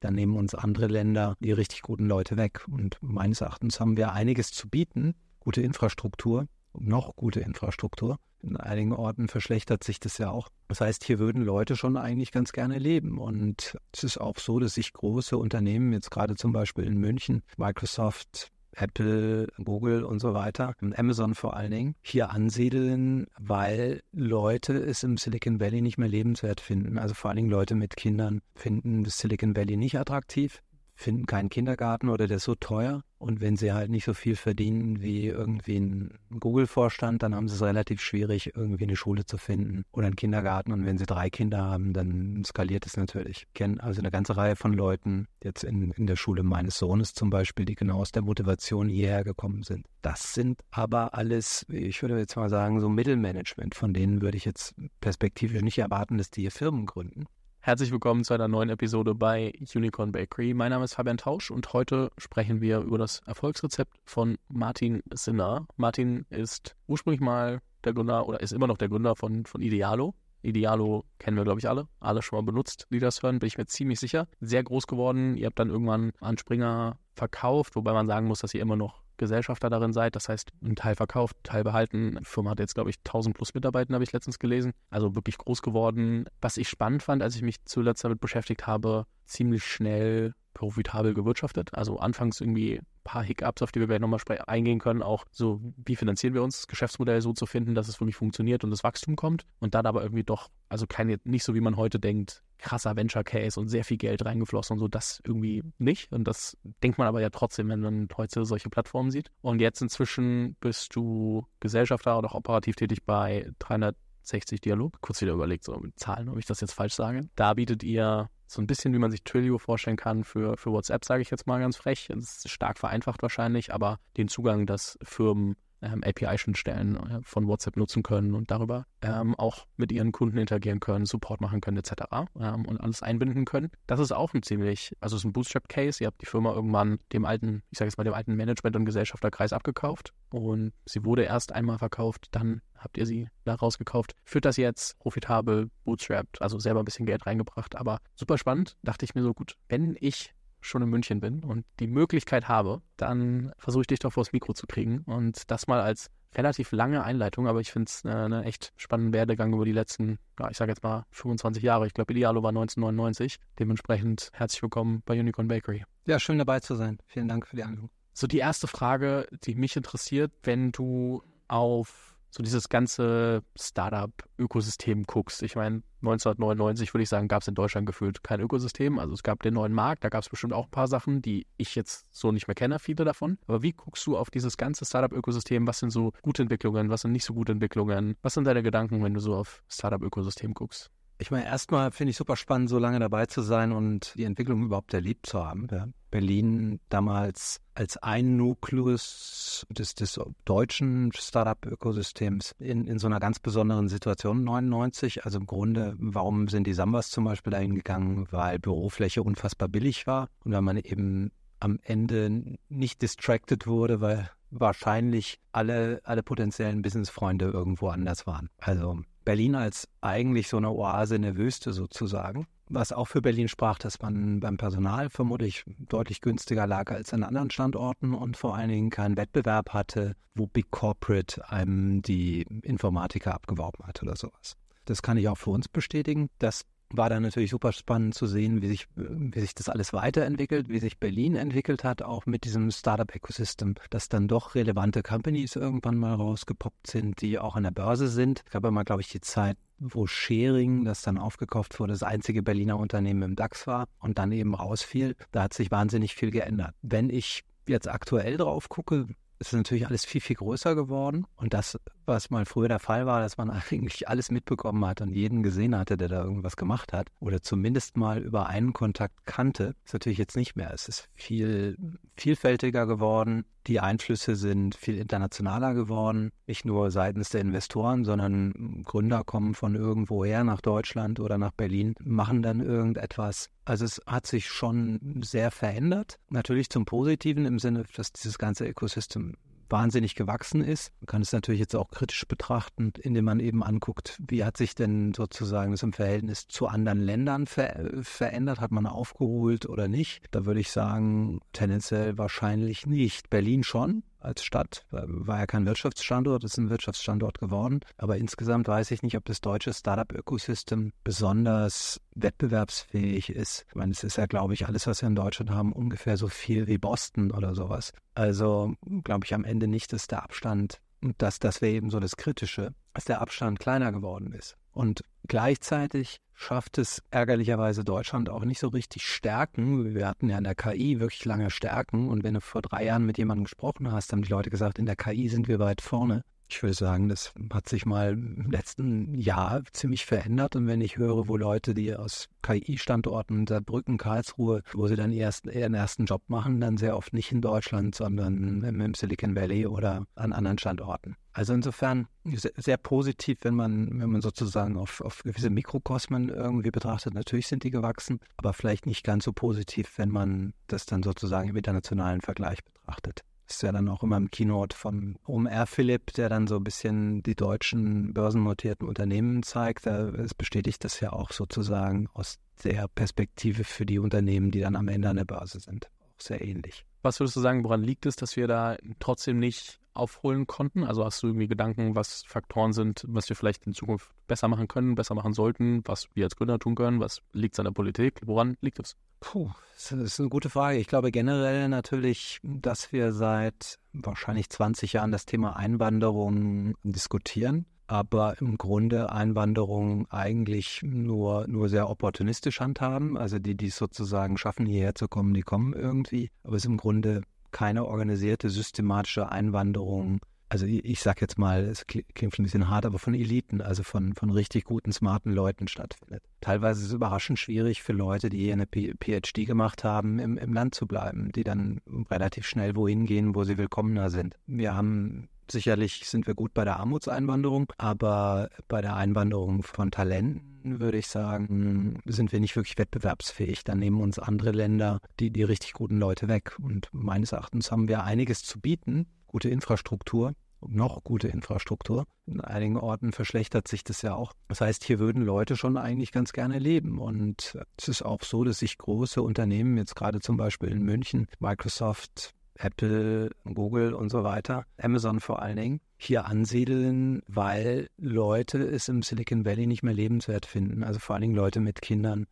dann nehmen uns andere Länder die richtig guten Leute weg. Und meines Erachtens haben wir einiges zu bieten, gute Infrastruktur, noch gute Infrastruktur. In einigen Orten verschlechtert sich das ja auch. Das heißt, hier würden Leute schon eigentlich ganz gerne leben. Und es ist auch so, dass sich große Unternehmen, jetzt gerade zum Beispiel in München, Microsoft, Apple, Google und so weiter, Amazon vor allen Dingen, hier ansiedeln, weil Leute es im Silicon Valley nicht mehr lebenswert finden. Also vor allen Dingen Leute mit Kindern finden das Silicon Valley nicht attraktiv finden keinen Kindergarten oder der ist so teuer. Und wenn sie halt nicht so viel verdienen wie irgendwie ein Google-Vorstand, dann haben sie es relativ schwierig, irgendwie eine Schule zu finden oder einen Kindergarten. Und wenn sie drei Kinder haben, dann skaliert es natürlich. Ich kenne also eine ganze Reihe von Leuten, jetzt in, in der Schule meines Sohnes zum Beispiel, die genau aus der Motivation hierher gekommen sind. Das sind aber alles, ich würde jetzt mal sagen, so Mittelmanagement. Von denen würde ich jetzt perspektivisch nicht erwarten, dass die hier Firmen gründen. Herzlich willkommen zu einer neuen Episode bei Unicorn Bakery. Mein Name ist Fabian Tausch und heute sprechen wir über das Erfolgsrezept von Martin Sinner. Martin ist ursprünglich mal der Gründer oder ist immer noch der Gründer von, von Idealo. Idealo kennen wir, glaube ich, alle. Alle schon mal benutzt, die das hören, bin ich mir ziemlich sicher. Sehr groß geworden. Ihr habt dann irgendwann an Springer verkauft, wobei man sagen muss, dass ihr immer noch Gesellschafter darin seid. Das heißt, ein Teil verkauft, Teil behalten. Die Firma hat jetzt, glaube ich, 1000 plus Mitarbeiter, habe ich letztens gelesen. Also wirklich groß geworden. Was ich spannend fand, als ich mich zuletzt damit beschäftigt habe, ziemlich schnell profitabel gewirtschaftet. Also anfangs irgendwie paar Hiccups, auf die wir gleich nochmal eingehen können, auch so, wie finanzieren wir uns, das Geschäftsmodell so zu finden, dass es wirklich funktioniert und das Wachstum kommt und dann aber irgendwie doch, also keine, nicht so wie man heute denkt, krasser Venture Case und sehr viel Geld reingeflossen und so, das irgendwie nicht und das denkt man aber ja trotzdem, wenn man heute solche Plattformen sieht. Und jetzt inzwischen bist du Gesellschafter oder auch operativ tätig bei 360 Dialog. Kurz wieder überlegt, so mit Zahlen, ob ich das jetzt falsch sage. Da bietet ihr so ein bisschen, wie man sich Twilio vorstellen kann für, für WhatsApp, sage ich jetzt mal ganz frech. Es ist stark vereinfacht wahrscheinlich, aber den Zugang, dass Firmen ähm, API-Schnittstellen äh, von WhatsApp nutzen können und darüber ähm, auch mit ihren Kunden interagieren können, Support machen können etc. Ähm, und alles einbinden können. Das ist auch ein ziemlich, also es ist ein Bootstrap-Case. Ihr habt die Firma irgendwann dem alten, ich sage jetzt mal dem alten Management- und Gesellschafterkreis abgekauft und sie wurde erst einmal verkauft, dann habt ihr sie da rausgekauft. Führt das jetzt profitabel, bootstrapped, also selber ein bisschen Geld reingebracht, aber super spannend. Dachte ich mir so, gut, wenn ich schon in München bin und die Möglichkeit habe, dann versuche ich dich doch vors Mikro zu kriegen und das mal als relativ lange Einleitung, aber ich finde es eine, eine echt spannende Werdegang über die letzten, ja, ich sage jetzt mal 25 Jahre. Ich glaube, Idealo war 1999. Dementsprechend herzlich willkommen bei Unicorn Bakery. Ja, schön dabei zu sein. Vielen Dank für die Anmeldung. So die erste Frage, die mich interessiert, wenn du auf so dieses ganze Startup-Ökosystem guckst. Ich meine, 1999 würde ich sagen, gab es in Deutschland gefühlt kein Ökosystem. Also es gab den neuen Markt, da gab es bestimmt auch ein paar Sachen, die ich jetzt so nicht mehr kenne, viele davon. Aber wie guckst du auf dieses ganze Startup-Ökosystem? Was sind so gute Entwicklungen, was sind nicht so gute Entwicklungen? Was sind deine Gedanken, wenn du so auf Startup-Ökosystem guckst? Ich meine, erstmal finde ich super spannend, so lange dabei zu sein und die Entwicklung überhaupt erlebt zu haben. Ja. Berlin damals als ein Nukleus des, des deutschen Startup-Ökosystems in, in so einer ganz besonderen Situation 99. Also im Grunde, warum sind die Sambas zum Beispiel dahin gegangen? Weil Bürofläche unfassbar billig war und weil man eben am Ende nicht distracted wurde, weil wahrscheinlich alle, alle potenziellen Businessfreunde irgendwo anders waren. Also Berlin als eigentlich so eine Oase in der Wüste sozusagen. Was auch für Berlin sprach, dass man beim Personal vermutlich deutlich günstiger lag als an anderen Standorten und vor allen Dingen keinen Wettbewerb hatte, wo Big Corporate einem die Informatiker abgeworben hat oder sowas. Das kann ich auch für uns bestätigen. Das war dann natürlich super spannend zu sehen, wie sich, wie sich das alles weiterentwickelt, wie sich Berlin entwickelt hat, auch mit diesem Startup-Ecosystem, dass dann doch relevante Companies irgendwann mal rausgepoppt sind, die auch an der Börse sind. Es gab immer, glaube ich, die Zeit, wo Sharing, das dann aufgekauft wurde, das einzige Berliner Unternehmen im DAX war und dann eben rausfiel. Da hat sich wahnsinnig viel geändert. Wenn ich jetzt aktuell drauf gucke, ist natürlich alles viel, viel größer geworden. Und das, was mal früher der Fall war, dass man eigentlich alles mitbekommen hat und jeden gesehen hatte, der da irgendwas gemacht hat oder zumindest mal über einen Kontakt kannte, ist natürlich jetzt nicht mehr. Es ist viel vielfältiger geworden. Die Einflüsse sind viel internationaler geworden. Nicht nur seitens der Investoren, sondern Gründer kommen von irgendwoher nach Deutschland oder nach Berlin, machen dann irgendetwas. Also es hat sich schon sehr verändert. Natürlich zum Positiven im Sinne, dass dieses ganze Ökosystem wahnsinnig gewachsen ist. Man kann es natürlich jetzt auch kritisch betrachten, indem man eben anguckt, wie hat sich denn sozusagen das im Verhältnis zu anderen Ländern ver verändert? Hat man aufgeholt oder nicht? Da würde ich sagen, tendenziell wahrscheinlich nicht. Berlin schon, als Stadt. War ja kein Wirtschaftsstandort, ist ein Wirtschaftsstandort geworden. Aber insgesamt weiß ich nicht, ob das deutsche Startup-Ökosystem besonders wettbewerbsfähig ist. Ich meine, es ist ja, glaube ich, alles, was wir in Deutschland haben, ungefähr so viel wie Boston oder sowas. Also glaube ich am Ende nicht, dass der Abstand, und das, das wäre eben so das Kritische, dass der Abstand kleiner geworden ist. Und gleichzeitig schafft es ärgerlicherweise Deutschland auch nicht so richtig Stärken. Wir hatten ja in der KI wirklich lange Stärken. Und wenn du vor drei Jahren mit jemandem gesprochen hast, haben die Leute gesagt, in der KI sind wir weit vorne. Ich würde sagen, das hat sich mal im letzten Jahr ziemlich verändert. Und wenn ich höre, wo Leute, die aus KI-Standorten, Saarbrücken, Karlsruhe, wo sie dann erst, ihren ersten Job machen, dann sehr oft nicht in Deutschland, sondern im Silicon Valley oder an anderen Standorten. Also insofern sehr positiv, wenn man, wenn man sozusagen auf, auf gewisse Mikrokosmen irgendwie betrachtet. Natürlich sind die gewachsen, aber vielleicht nicht ganz so positiv, wenn man das dann sozusagen im internationalen Vergleich betrachtet. Ist ja dann auch immer im Keynote von OMR Philipp, der dann so ein bisschen die deutschen börsennotierten Unternehmen zeigt. Es bestätigt das ja auch sozusagen aus der Perspektive für die Unternehmen, die dann am Ende an der Börse sind. Auch sehr ähnlich. Was würdest du sagen, woran liegt es, dass wir da trotzdem nicht aufholen konnten? Also hast du irgendwie Gedanken, was Faktoren sind, was wir vielleicht in Zukunft besser machen können, besser machen sollten, was wir als Gründer tun können? Was liegt an der Politik? Woran liegt es? Puh, das ist eine gute Frage. Ich glaube generell natürlich, dass wir seit wahrscheinlich 20 Jahren das Thema Einwanderung diskutieren, aber im Grunde Einwanderung eigentlich nur, nur sehr opportunistisch handhaben. Also die, die es sozusagen schaffen, hierher zu kommen, die kommen irgendwie. Aber es ist im Grunde keine organisierte, systematische Einwanderung also ich, ich sag jetzt mal, es klingt ein bisschen hart, aber von Eliten, also von, von richtig guten, smarten Leuten stattfindet. Teilweise ist es überraschend schwierig für Leute, die eine PhD gemacht haben, im, im Land zu bleiben, die dann relativ schnell wohin gehen, wo sie willkommener sind. Wir haben Sicherlich sind wir gut bei der Armutseinwanderung, aber bei der Einwanderung von Talenten würde ich sagen, sind wir nicht wirklich wettbewerbsfähig. Dann nehmen uns andere Länder die, die richtig guten Leute weg. Und meines Erachtens haben wir einiges zu bieten, gute Infrastruktur, noch gute Infrastruktur. In einigen Orten verschlechtert sich das ja auch. Das heißt, hier würden Leute schon eigentlich ganz gerne leben. Und es ist auch so, dass sich große Unternehmen, jetzt gerade zum Beispiel in München, Microsoft, Apple, Google und so weiter, Amazon vor allen Dingen, hier ansiedeln, weil Leute es im Silicon Valley nicht mehr lebenswert finden. Also vor allen Dingen Leute mit Kindern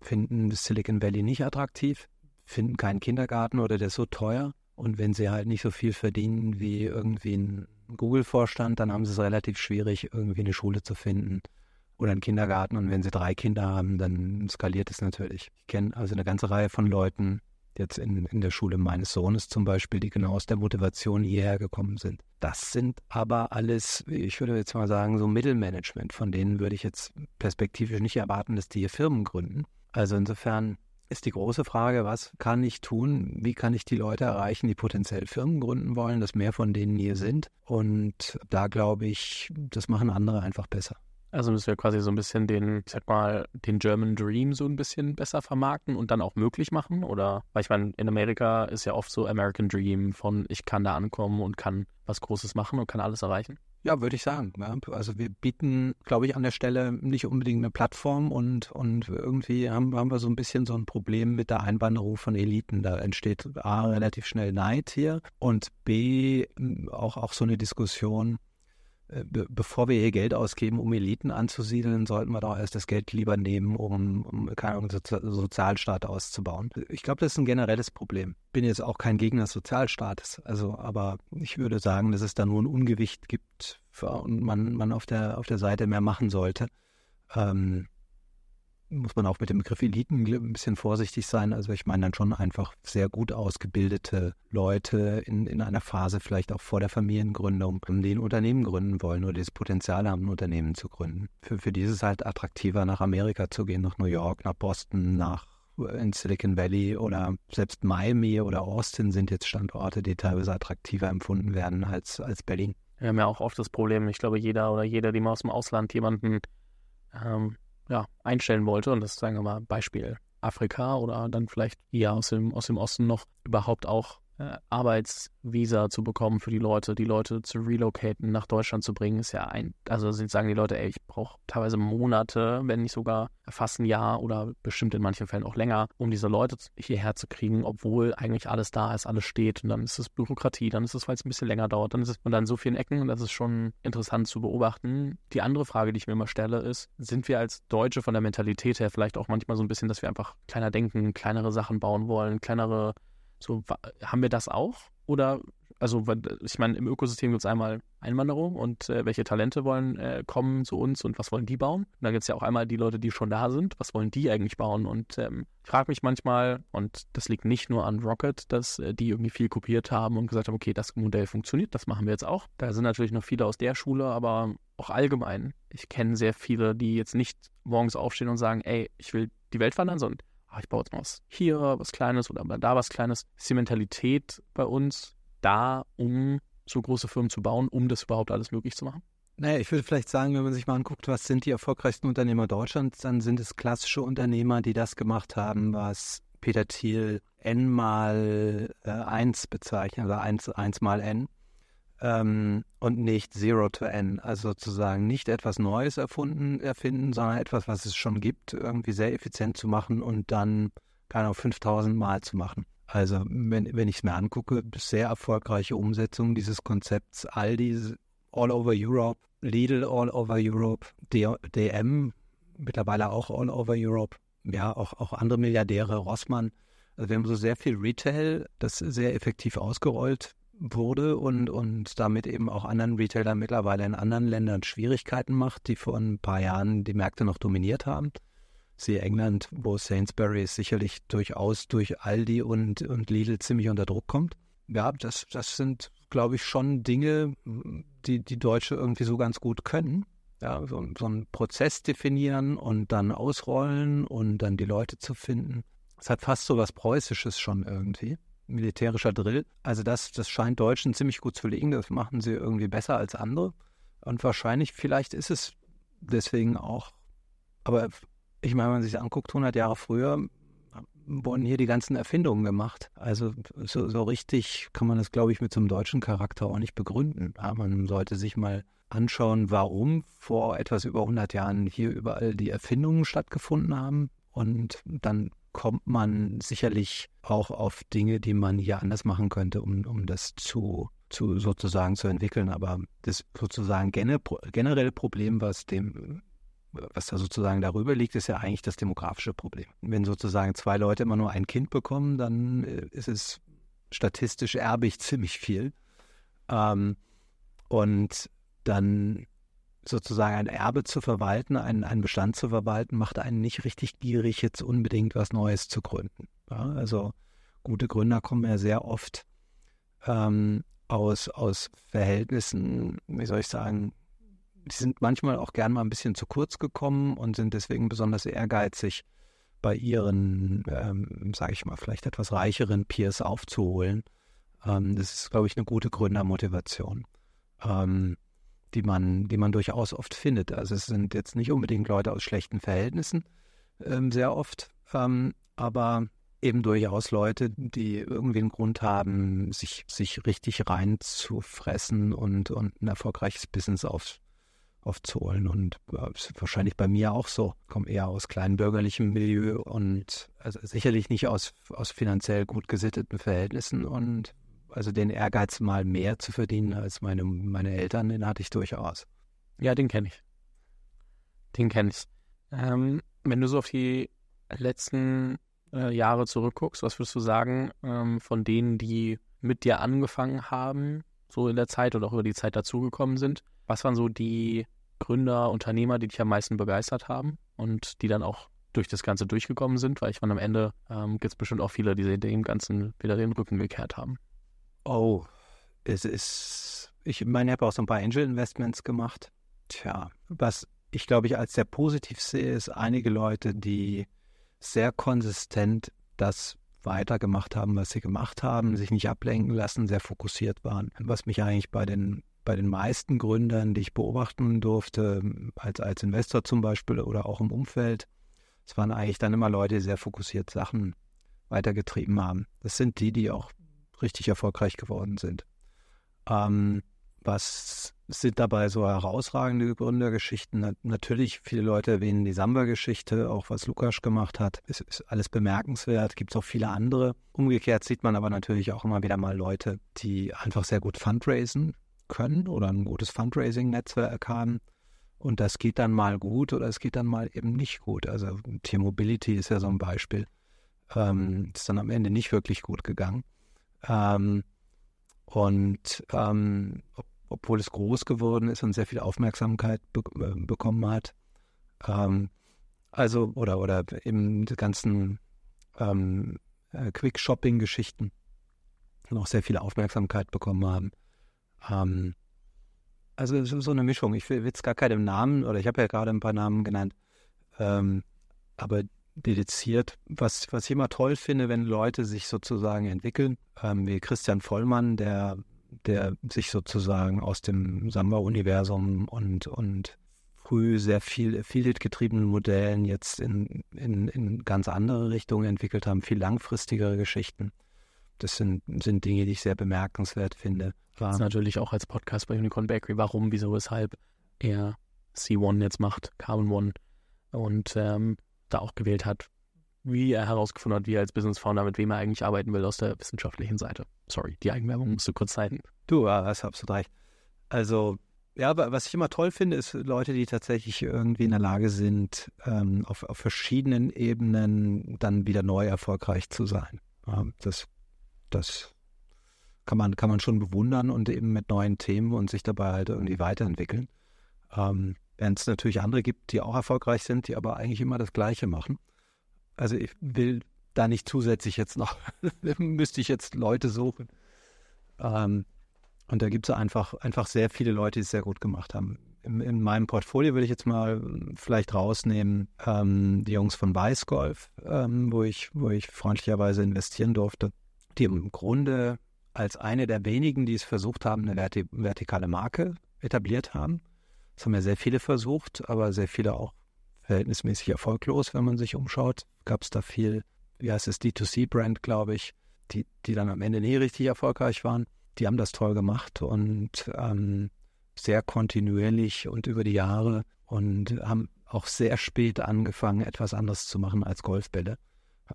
finden das Silicon Valley nicht attraktiv, finden keinen Kindergarten oder der ist so teuer und wenn sie halt nicht so viel verdienen wie irgendwie ein Google-Vorstand, dann haben sie es relativ schwierig, irgendwie eine Schule zu finden oder einen Kindergarten. Und wenn sie drei Kinder haben, dann skaliert es natürlich. Ich kenne also eine ganze Reihe von Leuten, jetzt in, in der Schule meines Sohnes zum Beispiel, die genau aus der Motivation hierher gekommen sind. Das sind aber alles, ich würde jetzt mal sagen, so Mittelmanagement. Von denen würde ich jetzt perspektivisch nicht erwarten, dass die hier Firmen gründen. Also insofern ist die große Frage, was kann ich tun? Wie kann ich die Leute erreichen, die potenziell Firmen gründen wollen, dass mehr von denen hier sind? Und da glaube ich, das machen andere einfach besser. Also müssen wir quasi so ein bisschen den, ich sag mal, den German Dream so ein bisschen besser vermarkten und dann auch möglich machen? Oder, weil ich meine, in Amerika ist ja oft so American Dream von ich kann da ankommen und kann was Großes machen und kann alles erreichen. Ja, würde ich sagen. Ja. Also wir bieten, glaube ich, an der Stelle nicht unbedingt eine Plattform und, und irgendwie haben, haben wir so ein bisschen so ein Problem mit der Einwanderung von Eliten. Da entsteht A, relativ schnell Neid hier und B, auch, auch so eine Diskussion, be bevor wir hier Geld ausgeben, um Eliten anzusiedeln, sollten wir doch erst das Geld lieber nehmen, um, um keine Ahnung, Sozi Sozialstaat auszubauen. Ich glaube, das ist ein generelles Problem. Bin jetzt auch kein Gegner des Sozialstaates, also, aber ich würde sagen, dass es da nur ein Ungewicht gibt für, und man, man auf der, auf der Seite mehr machen sollte. Ähm, muss man auch mit dem Begriff Eliten ein bisschen vorsichtig sein. Also ich meine dann schon einfach sehr gut ausgebildete Leute in, in einer Phase vielleicht auch vor der Familiengründung, die ein Unternehmen gründen wollen oder das Potenzial haben, ein Unternehmen zu gründen. Für, für die ist es halt attraktiver, nach Amerika zu gehen, nach New York, nach Boston, nach in Silicon Valley oder selbst Miami oder Austin sind jetzt Standorte, die teilweise attraktiver empfunden werden als, als Berlin. Wir haben ja auch oft das Problem, ich glaube, jeder oder jeder, die mal aus dem Ausland jemanden ähm, ja, einstellen wollte, und das sagen wir mal Beispiel Afrika oder dann vielleicht eher aus dem, aus dem Osten noch überhaupt auch Arbeitsvisa zu bekommen für die Leute, die Leute zu relocaten, nach Deutschland zu bringen, ist ja ein, also sagen die Leute, ey, ich brauche teilweise Monate, wenn nicht sogar fast ein Jahr oder bestimmt in manchen Fällen auch länger, um diese Leute hierher zu kriegen, obwohl eigentlich alles da ist, alles steht und dann ist es Bürokratie, dann ist es, weil es ein bisschen länger dauert, dann ist es man in so vielen Ecken und das ist schon interessant zu beobachten. Die andere Frage, die ich mir immer stelle, ist, sind wir als Deutsche von der Mentalität her vielleicht auch manchmal so ein bisschen, dass wir einfach kleiner denken, kleinere Sachen bauen wollen, kleinere so, haben wir das auch? Oder, also, ich meine, im Ökosystem gibt es einmal Einwanderung und äh, welche Talente wollen äh, kommen zu uns und was wollen die bauen? Und dann gibt es ja auch einmal die Leute, die schon da sind, was wollen die eigentlich bauen? Und ähm, ich frage mich manchmal, und das liegt nicht nur an Rocket, dass äh, die irgendwie viel kopiert haben und gesagt haben, okay, das Modell funktioniert, das machen wir jetzt auch. Da sind natürlich noch viele aus der Schule, aber auch allgemein. Ich kenne sehr viele, die jetzt nicht morgens aufstehen und sagen, ey, ich will die Welt wandern, sondern ach, ich baue jetzt mal was hier, was Kleines oder da was Kleines. Ist die Mentalität bei uns da, um so große Firmen zu bauen, um das überhaupt alles möglich zu machen? Naja, ich würde vielleicht sagen, wenn man sich mal anguckt, was sind die erfolgreichsten Unternehmer Deutschlands, dann sind es klassische Unternehmer, die das gemacht haben, was Peter Thiel N mal äh, 1 bezeichnet, also 1, 1 mal N ähm, und nicht Zero to N. Also sozusagen nicht etwas Neues erfunden, erfinden, sondern etwas, was es schon gibt, irgendwie sehr effizient zu machen und dann, keine Ahnung, 5000 Mal zu machen. Also wenn, wenn ich es mir angucke, sehr erfolgreiche Umsetzung dieses Konzepts. Aldi all over Europe, Lidl all over Europe, DM mittlerweile auch all over Europe. Ja, auch, auch andere Milliardäre, Rossmann. Also wir haben so sehr viel Retail, das sehr effektiv ausgerollt wurde und, und damit eben auch anderen Retailern mittlerweile in anderen Ländern Schwierigkeiten macht, die vor ein paar Jahren die Märkte noch dominiert haben. Siehe England, wo Sainsbury sicherlich durchaus durch Aldi und, und Lidl ziemlich unter Druck kommt. Ja, das, das sind, glaube ich, schon Dinge, die die Deutsche irgendwie so ganz gut können. Ja, so, so einen Prozess definieren und dann ausrollen und dann die Leute zu finden. Es hat fast so was Preußisches schon irgendwie militärischer Drill. Also das, das scheint Deutschen ziemlich gut zu liegen. Das machen sie irgendwie besser als andere. Und wahrscheinlich, vielleicht ist es deswegen auch. Aber ich meine, wenn man sich anguckt, 100 Jahre früher wurden hier die ganzen Erfindungen gemacht. Also so, so richtig kann man das, glaube ich, mit so einem deutschen Charakter auch nicht begründen. Ja, man sollte sich mal anschauen, warum vor etwas über 100 Jahren hier überall die Erfindungen stattgefunden haben und dann kommt man sicherlich auch auf Dinge, die man hier anders machen könnte, um, um das zu, zu sozusagen zu entwickeln. Aber das sozusagen generelle Problem, was dem was da sozusagen darüber liegt, ist ja eigentlich das demografische Problem. Wenn sozusagen zwei Leute immer nur ein Kind bekommen, dann äh, ist es statistisch erbig ziemlich viel. Ähm, und dann sozusagen ein Erbe zu verwalten, einen, einen Bestand zu verwalten, macht einen nicht richtig gierig, jetzt unbedingt was Neues zu gründen. Ja, also gute Gründer kommen ja sehr oft ähm, aus, aus Verhältnissen, wie soll ich sagen, die sind manchmal auch gern mal ein bisschen zu kurz gekommen und sind deswegen besonders ehrgeizig, bei ihren, ähm, sage ich mal, vielleicht etwas reicheren Peers aufzuholen. Ähm, das ist, glaube ich, eine gute Gründermotivation. Ähm, die man, die man durchaus oft findet. Also es sind jetzt nicht unbedingt Leute aus schlechten Verhältnissen ähm, sehr oft, ähm, aber eben durchaus Leute, die irgendwie einen Grund haben, sich, sich richtig reinzufressen und, und ein erfolgreiches Business auf, aufzuholen. Und äh, wahrscheinlich bei mir auch so. Ich komme eher aus kleinbürgerlichem Milieu und also sicherlich nicht aus, aus finanziell gut gesitteten Verhältnissen und also den Ehrgeiz, mal mehr zu verdienen als meine, meine Eltern, den hatte ich durchaus. Ja, den kenne ich. Den kenne ich. Ähm, wenn du so auf die letzten äh, Jahre zurückguckst, was würdest du sagen ähm, von denen, die mit dir angefangen haben, so in der Zeit oder auch über die Zeit dazugekommen sind? Was waren so die Gründer, Unternehmer, die dich am meisten begeistert haben und die dann auch durch das Ganze durchgekommen sind? Weil ich meine, am Ende ähm, gibt es bestimmt auch viele, die dem Ganzen wieder den Rücken gekehrt haben. Oh, es ist, ich meine, ich habe auch so ein paar Angel Investments gemacht. Tja, was ich glaube ich als sehr positiv sehe, ist einige Leute, die sehr konsistent das weitergemacht haben, was sie gemacht haben, sich nicht ablenken lassen, sehr fokussiert waren. Was mich eigentlich bei den bei den meisten Gründern, die ich beobachten durfte, als, als Investor zum Beispiel oder auch im Umfeld, es waren eigentlich dann immer Leute, die sehr fokussiert Sachen weitergetrieben haben. Das sind die, die auch richtig erfolgreich geworden sind. Ähm, was sind dabei so herausragende Gründergeschichten? Natürlich, viele Leute erwähnen die Samba-Geschichte, auch was Lukas gemacht hat. Ist, ist alles bemerkenswert. Gibt es auch viele andere. Umgekehrt sieht man aber natürlich auch immer wieder mal Leute, die einfach sehr gut fundraisen können oder ein gutes Fundraising-Netzwerk haben. Und das geht dann mal gut oder es geht dann mal eben nicht gut. Also T-Mobility ist ja so ein Beispiel. Ähm, ist dann am Ende nicht wirklich gut gegangen. Ähm, und ähm, ob, obwohl es groß geworden ist und sehr viel Aufmerksamkeit be äh, bekommen hat. Ähm, also, oder, oder eben die ganzen ähm, äh, Quick-Shopping-Geschichten noch sehr viel Aufmerksamkeit bekommen haben. Ähm, also so eine Mischung. Ich will jetzt gar keinen Namen, oder ich habe ja gerade ein paar Namen genannt, ähm, aber dediziert, was, was ich immer toll finde, wenn Leute sich sozusagen entwickeln, ähm, wie Christian Vollmann, der, der sich sozusagen aus dem Samba-Universum und, und früh sehr viel affiliate-getriebenen Modellen jetzt in, in, in ganz andere Richtungen entwickelt haben, viel langfristigere Geschichten. Das sind, sind Dinge, die ich sehr bemerkenswert finde. Das ist natürlich auch als Podcast bei Unicorn Bakery, warum, wieso, weshalb er C1 jetzt macht, Carbon One und ähm, da auch gewählt hat, wie er herausgefunden hat, wie er als Business Founder mit wem er eigentlich arbeiten will aus der wissenschaftlichen Seite. Sorry, die Eigenwerbung musst du kurz zeigen. Du, hast absolut recht. Also, ja, was ich immer toll finde, ist Leute, die tatsächlich irgendwie in der Lage sind, ähm, auf, auf verschiedenen Ebenen dann wieder neu erfolgreich zu sein. Ja, das, das kann man, kann man schon bewundern und eben mit neuen Themen und sich dabei halt irgendwie weiterentwickeln. Ähm, Während es natürlich andere gibt, die auch erfolgreich sind, die aber eigentlich immer das Gleiche machen. Also ich will da nicht zusätzlich jetzt noch, müsste ich jetzt Leute suchen. Ähm, und da gibt es einfach, einfach sehr viele Leute, die es sehr gut gemacht haben. In, in meinem Portfolio würde ich jetzt mal vielleicht rausnehmen, ähm, die Jungs von Weißgolf, ähm, wo, ich, wo ich freundlicherweise investieren durfte, die im Grunde als eine der wenigen, die es versucht haben, eine verti vertikale Marke etabliert haben. Das haben ja sehr viele versucht, aber sehr viele auch verhältnismäßig erfolglos, wenn man sich umschaut. Gab es da viel, wie heißt es, D2C-Brand, glaube ich, die, die dann am Ende nie richtig erfolgreich waren. Die haben das toll gemacht und ähm, sehr kontinuierlich und über die Jahre und haben auch sehr spät angefangen, etwas anderes zu machen als Golfbälle.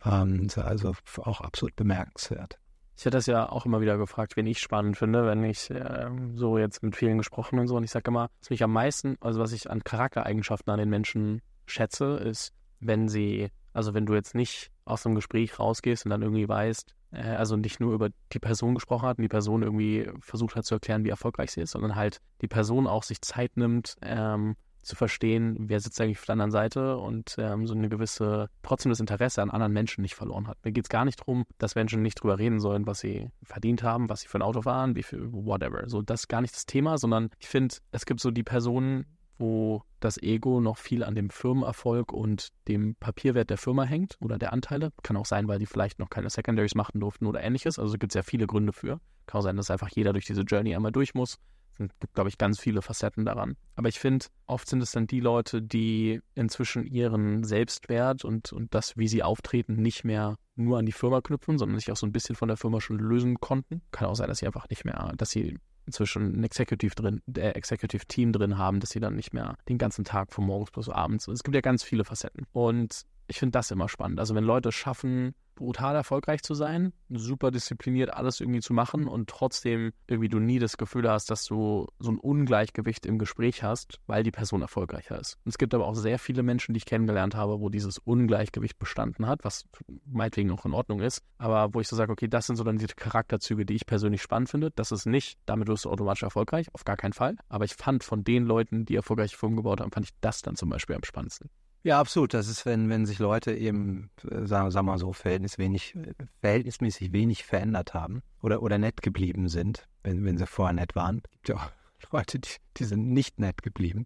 Ähm, also auch absolut bemerkenswert. Ich hätte das ja auch immer wieder gefragt, wen ich spannend finde, wenn ich äh, so jetzt mit vielen gesprochen und so. Und ich sage immer, was mich am meisten, also was ich an Charaktereigenschaften an den Menschen schätze, ist, wenn sie, also wenn du jetzt nicht aus einem Gespräch rausgehst und dann irgendwie weißt, äh, also nicht nur über die Person gesprochen hat und die Person irgendwie versucht hat zu erklären, wie erfolgreich sie ist, sondern halt die Person auch sich Zeit nimmt, ähm, zu verstehen, wer sitzt eigentlich auf der anderen Seite und ähm, so eine gewisse, trotzdem das Interesse an anderen Menschen nicht verloren hat. Mir geht es gar nicht darum, dass Menschen nicht drüber reden sollen, was sie verdient haben, was sie für ein Auto fahren, wie viel, whatever. So, das ist gar nicht das Thema, sondern ich finde, es gibt so die Personen, wo das Ego noch viel an dem Firmenerfolg und dem Papierwert der Firma hängt oder der Anteile. Kann auch sein, weil die vielleicht noch keine Secondaries machen durften oder ähnliches. Also gibt es ja viele Gründe für. Kann auch sein, dass einfach jeder durch diese Journey einmal durch muss. Es gibt, glaube ich, ganz viele Facetten daran. Aber ich finde, oft sind es dann die Leute, die inzwischen ihren Selbstwert und, und das, wie sie auftreten, nicht mehr nur an die Firma knüpfen, sondern sich auch so ein bisschen von der Firma schon lösen konnten. Kann auch sein, dass sie einfach nicht mehr, dass sie inzwischen ein Executive drin, der Executive Team drin haben, dass sie dann nicht mehr den ganzen Tag von morgens bis abends. Es gibt ja ganz viele Facetten. Und ich finde das immer spannend. Also wenn Leute schaffen, brutal erfolgreich zu sein, super diszipliniert alles irgendwie zu machen und trotzdem irgendwie du nie das Gefühl hast, dass du so ein Ungleichgewicht im Gespräch hast, weil die Person erfolgreicher ist. Und es gibt aber auch sehr viele Menschen, die ich kennengelernt habe, wo dieses Ungleichgewicht bestanden hat, was meinetwegen auch in Ordnung ist, aber wo ich so sage, okay, das sind so dann die Charakterzüge, die ich persönlich spannend finde. Das ist nicht, damit wirst du automatisch erfolgreich, auf gar keinen Fall. Aber ich fand von den Leuten, die erfolgreiche Firmen gebaut haben, fand ich das dann zum Beispiel am spannendsten. Ja, absolut. Das ist, wenn, wenn sich Leute eben, äh, sagen, wir mal so, verhältnis wenig, verhältnismäßig wenig verändert haben oder, oder nett geblieben sind, wenn, wenn sie vorher nett waren. Es gibt ja auch Leute, die, die sind nicht nett geblieben.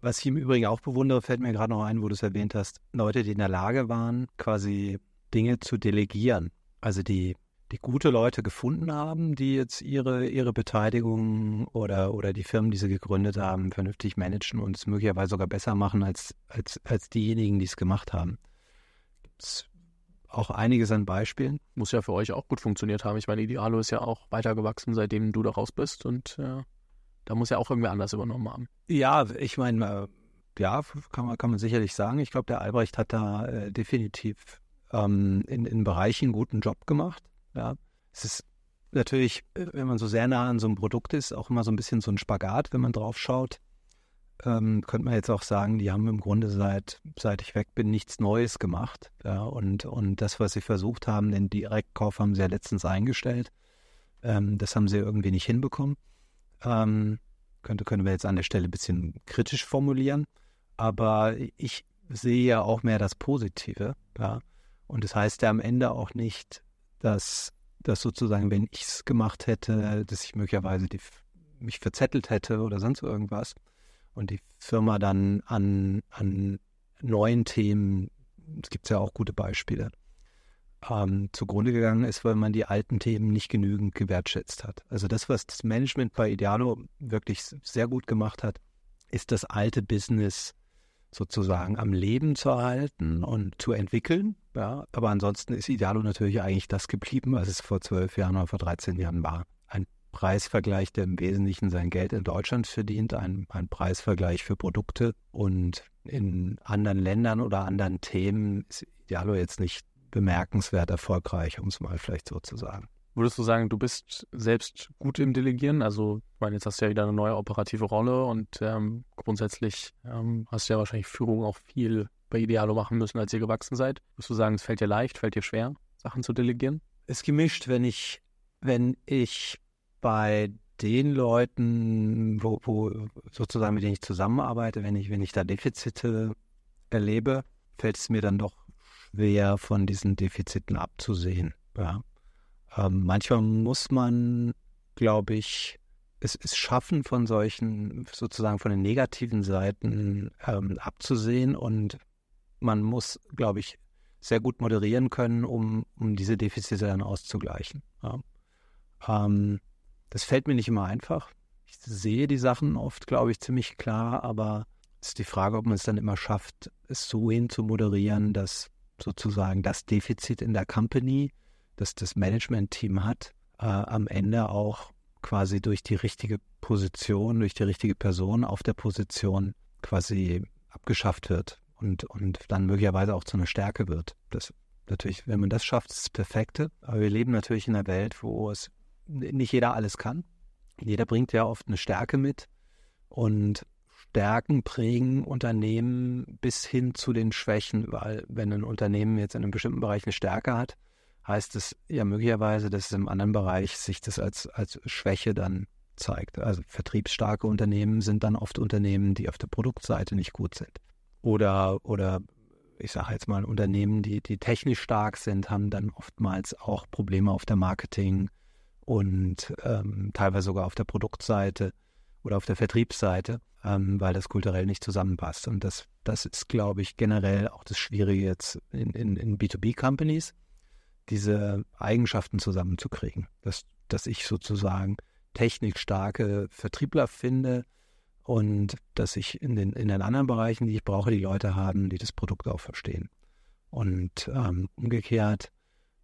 Was ich im Übrigen auch bewundere, fällt mir gerade noch ein, wo du es erwähnt hast, Leute, die in der Lage waren, quasi Dinge zu delegieren. Also die die gute Leute gefunden haben, die jetzt ihre, ihre Beteiligung oder, oder die Firmen, die sie gegründet haben, vernünftig managen und es möglicherweise sogar besser machen als, als, als diejenigen, die es gemacht haben. Gibt es auch einiges an Beispielen. Muss ja für euch auch gut funktioniert haben. Ich meine, Idealo ist ja auch weitergewachsen, seitdem du da raus bist und äh, da muss ja auch irgendwer anders übernommen haben. Ja, ich meine, äh, ja, kann man, kann man sicherlich sagen. Ich glaube, der Albrecht hat da äh, definitiv ähm, in, in Bereichen guten Job gemacht. Ja, es ist natürlich, äh, wenn man so sehr nah an so einem Produkt ist, auch immer so ein bisschen so ein Spagat, wenn man drauf schaut. Ähm, könnte man jetzt auch sagen, die haben im Grunde seit, seit ich weg bin nichts Neues gemacht. Ja, und, und das, was sie versucht haben, den Direktkauf haben sie ja letztens eingestellt. Ähm, das haben sie irgendwie nicht hinbekommen. Ähm, könnte, können wir jetzt an der Stelle ein bisschen kritisch formulieren. Aber ich sehe ja auch mehr das Positive. Ja. Und das heißt ja am Ende auch nicht, dass, dass sozusagen, wenn ich es gemacht hätte, dass ich möglicherweise die, mich verzettelt hätte oder sonst irgendwas und die Firma dann an, an neuen Themen, es gibt ja auch gute Beispiele, ähm, zugrunde gegangen ist, weil man die alten Themen nicht genügend gewertschätzt hat. Also das, was das Management bei Idealo wirklich sehr gut gemacht hat, ist das alte Business sozusagen am Leben zu erhalten und zu entwickeln. Ja, aber ansonsten ist Idealo natürlich eigentlich das geblieben, was es vor zwölf Jahren oder vor 13 Jahren war. Ein Preisvergleich, der im Wesentlichen sein Geld in Deutschland verdient, ein, ein Preisvergleich für Produkte und in anderen Ländern oder anderen Themen ist Idealo jetzt nicht bemerkenswert erfolgreich, um es mal vielleicht so zu sagen. Würdest du sagen, du bist selbst gut im Delegieren? Also, ich meine, jetzt hast du ja wieder eine neue operative Rolle und ähm, grundsätzlich ähm, hast du ja wahrscheinlich Führung auch viel bei Idealo machen müssen, als ihr gewachsen seid. Würdest du sagen, es fällt dir leicht, fällt dir schwer, Sachen zu delegieren? Es ist gemischt, wenn ich, wenn ich bei den Leuten, wo, wo sozusagen mit denen ich zusammenarbeite, wenn ich, wenn ich da Defizite erlebe, fällt es mir dann doch schwer, von diesen Defiziten abzusehen. Ja. Ähm, manchmal muss man, glaube ich, es, es schaffen, von solchen, sozusagen von den negativen Seiten ähm, abzusehen und man muss, glaube ich, sehr gut moderieren können, um, um diese Defizite dann auszugleichen. Ja. Ähm, das fällt mir nicht immer einfach. Ich sehe die Sachen oft, glaube ich, ziemlich klar, aber es ist die Frage, ob man es dann immer schafft, es so hin zu moderieren, dass sozusagen das Defizit in der Company das das Management-Team hat, äh, am Ende auch quasi durch die richtige Position, durch die richtige Person auf der Position quasi abgeschafft wird und, und dann möglicherweise auch zu einer Stärke wird. Das natürlich, wenn man das schafft, ist das Perfekte. Aber wir leben natürlich in einer Welt, wo es nicht jeder alles kann. Jeder bringt ja oft eine Stärke mit und Stärken prägen Unternehmen bis hin zu den Schwächen, weil wenn ein Unternehmen jetzt in einem bestimmten Bereich eine Stärke hat, heißt es ja möglicherweise, dass es im anderen Bereich sich das als, als Schwäche dann zeigt. Also vertriebsstarke Unternehmen sind dann oft Unternehmen, die auf der Produktseite nicht gut sind. Oder, oder ich sage jetzt mal, Unternehmen, die, die technisch stark sind, haben dann oftmals auch Probleme auf der Marketing und ähm, teilweise sogar auf der Produktseite oder auf der Vertriebsseite, ähm, weil das kulturell nicht zusammenpasst. Und das, das ist, glaube ich, generell auch das Schwierige jetzt in, in, in B2B-Companies diese Eigenschaften zusammenzukriegen. Dass, dass ich sozusagen technikstarke Vertriebler finde und dass ich in den, in den anderen Bereichen, die ich brauche, die Leute haben, die das Produkt auch verstehen. Und ähm, umgekehrt,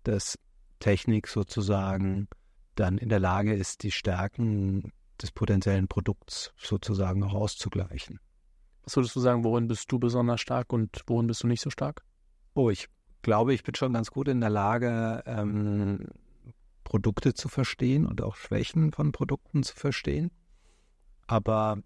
dass Technik sozusagen dann in der Lage ist, die Stärken des potenziellen Produkts sozusagen auch auszugleichen. Was würdest du sagen, worin bist du besonders stark und worin bist du nicht so stark? Oh, ich glaube, ich bin schon ganz gut in der Lage, ähm, Produkte zu verstehen und auch Schwächen von Produkten zu verstehen. Aber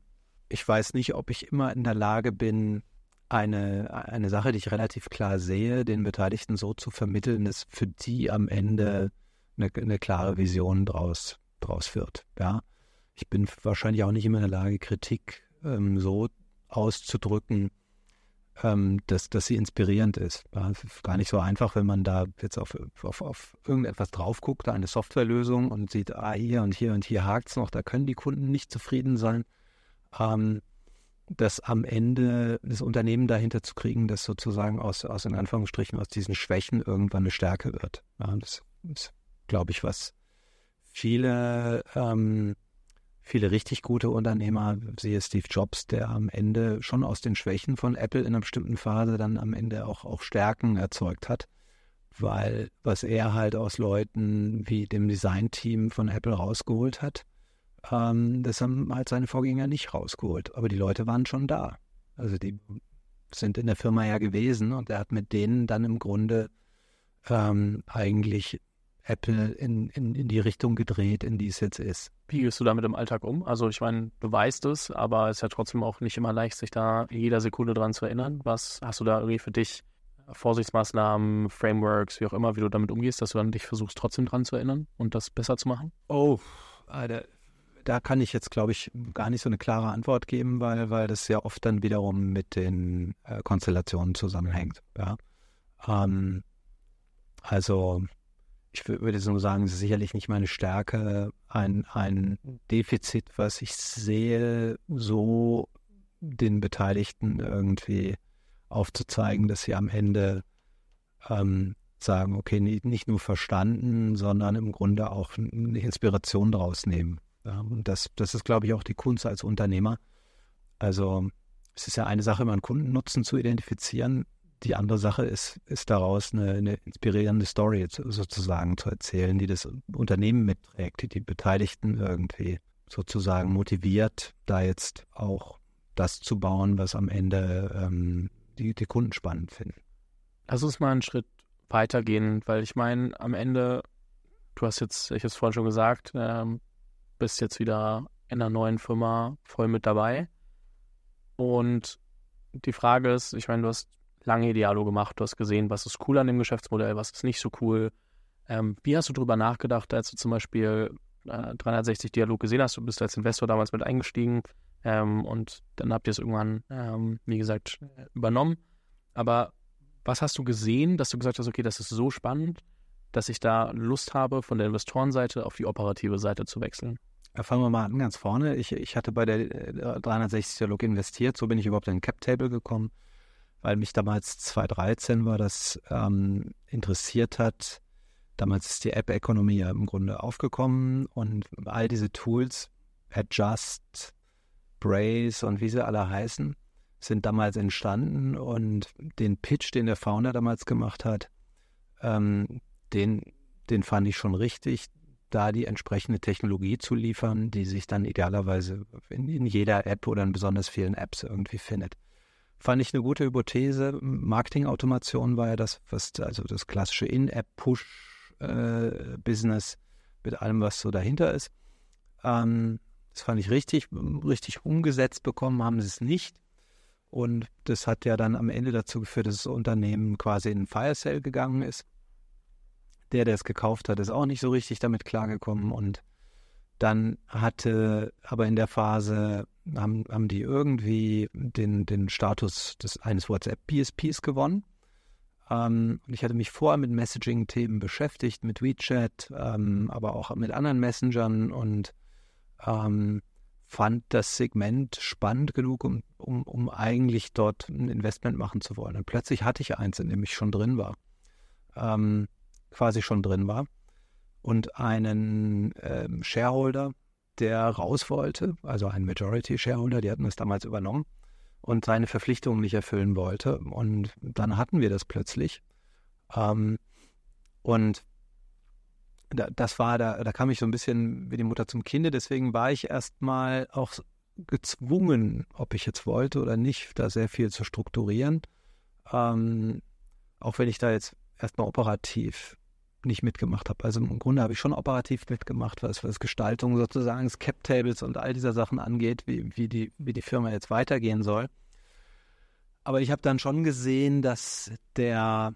ich weiß nicht, ob ich immer in der Lage bin, eine, eine Sache, die ich relativ klar sehe, den Beteiligten so zu vermitteln, dass für die am Ende eine, eine klare Vision draus, draus wird. Ja? Ich bin wahrscheinlich auch nicht immer in der Lage, Kritik ähm, so auszudrücken, ähm, dass, dass sie inspirierend ist. Ja, gar nicht so einfach, wenn man da jetzt auf, auf, auf irgendetwas drauf guckt, eine Softwarelösung und sieht, ah, hier und hier und hier hakt es noch, da können die Kunden nicht zufrieden sein. Ähm, das am Ende das Unternehmen dahinter zu kriegen, das sozusagen aus, aus in Anführungsstrichen aus diesen Schwächen irgendwann eine Stärke wird. Ja, das ist, glaube ich, was viele ähm, viele richtig gute Unternehmer, siehe Steve Jobs, der am Ende schon aus den Schwächen von Apple in einer bestimmten Phase dann am Ende auch, auch Stärken erzeugt hat. weil was er halt aus Leuten wie dem Designteam von Apple rausgeholt hat, ähm, das haben halt seine Vorgänger nicht rausgeholt. Aber die Leute waren schon da. Also die sind in der Firma ja gewesen und er hat mit denen dann im Grunde ähm, eigentlich Apple in, in, in die Richtung gedreht, in die es jetzt ist. Wie gehst du damit im Alltag um? Also ich meine, du weißt es, aber es ist ja trotzdem auch nicht immer leicht, sich da jeder Sekunde dran zu erinnern. Was hast du da irgendwie für dich Vorsichtsmaßnahmen, Frameworks, wie auch immer, wie du damit umgehst, dass du dann dich versuchst, trotzdem dran zu erinnern und das besser zu machen? Oh, Alter, da kann ich jetzt, glaube ich, gar nicht so eine klare Antwort geben, weil, weil das ja oft dann wiederum mit den äh, Konstellationen zusammenhängt. Ja? Ähm, also ich würde so sagen, es ist sicherlich nicht meine Stärke, ein, ein Defizit, was ich sehe, so den Beteiligten irgendwie aufzuzeigen, dass sie am Ende ähm, sagen, okay, nicht nur verstanden, sondern im Grunde auch eine Inspiration daraus nehmen. Ja, und das, das ist, glaube ich, auch die Kunst als Unternehmer. Also es ist ja eine Sache, immer einen Kundennutzen zu identifizieren. Die andere Sache ist, ist daraus eine, eine inspirierende Story sozusagen zu erzählen, die das Unternehmen mitträgt, die die Beteiligten irgendwie sozusagen motiviert, da jetzt auch das zu bauen, was am Ende ähm, die, die Kunden spannend finden. Lass uns mal einen Schritt weitergehen, weil ich meine, am Ende, du hast jetzt, ich habe es vorhin schon gesagt, ähm, bist jetzt wieder in einer neuen Firma voll mit dabei. Und die Frage ist, ich meine, du hast lange Idealo gemacht, du hast gesehen, was ist cool an dem Geschäftsmodell, was ist nicht so cool. Ähm, wie hast du darüber nachgedacht, als du zum Beispiel äh, 360 Dialog gesehen hast? Du bist als Investor damals mit eingestiegen ähm, und dann habt ihr es irgendwann, ähm, wie gesagt, übernommen. Aber was hast du gesehen, dass du gesagt hast, okay, das ist so spannend, dass ich da Lust habe, von der Investorenseite auf die operative Seite zu wechseln? Fangen wir mal an, ganz vorne. Ich, ich hatte bei der 360 Dialog investiert, so bin ich überhaupt in den Cap Table gekommen weil mich damals 2013 war das ähm, interessiert hat. Damals ist die App-Ökonomie ja im Grunde aufgekommen und all diese Tools, Adjust, Brace und wie sie alle heißen, sind damals entstanden und den Pitch, den der Founder damals gemacht hat, ähm, den, den fand ich schon richtig, da die entsprechende Technologie zu liefern, die sich dann idealerweise in, in jeder App oder in besonders vielen Apps irgendwie findet. Fand ich eine gute Hypothese. Marketingautomation war ja das, was, also das klassische In-App-Push-Business äh, mit allem, was so dahinter ist. Ähm, das fand ich richtig, richtig umgesetzt bekommen haben sie es nicht. Und das hat ja dann am Ende dazu geführt, dass das Unternehmen quasi in Fire Sale gegangen ist. Der, der es gekauft hat, ist auch nicht so richtig damit klargekommen. Und dann hatte aber in der Phase haben, haben die irgendwie den, den Status des, eines WhatsApp-PSPs gewonnen. Ähm, und ich hatte mich vorher mit Messaging-Themen beschäftigt, mit WeChat, ähm, aber auch mit anderen Messengern und ähm, fand das Segment spannend genug, um, um, um eigentlich dort ein Investment machen zu wollen. Und plötzlich hatte ich eins, in dem ich schon drin war. Ähm, quasi schon drin war. Und einen ähm, Shareholder, der raus wollte, also ein Majority Shareholder, die hatten das damals übernommen und seine Verpflichtungen nicht erfüllen wollte. Und dann hatten wir das plötzlich. Ähm, und da, das war, da, da kam ich so ein bisschen wie die Mutter zum Kinde. Deswegen war ich erstmal auch gezwungen, ob ich jetzt wollte oder nicht, da sehr viel zu strukturieren. Ähm, auch wenn ich da jetzt erstmal operativ nicht mitgemacht habe. Also im Grunde habe ich schon operativ mitgemacht, was, was Gestaltung sozusagen des Cap-Tables und all dieser Sachen angeht, wie, wie, die, wie die Firma jetzt weitergehen soll. Aber ich habe dann schon gesehen, dass der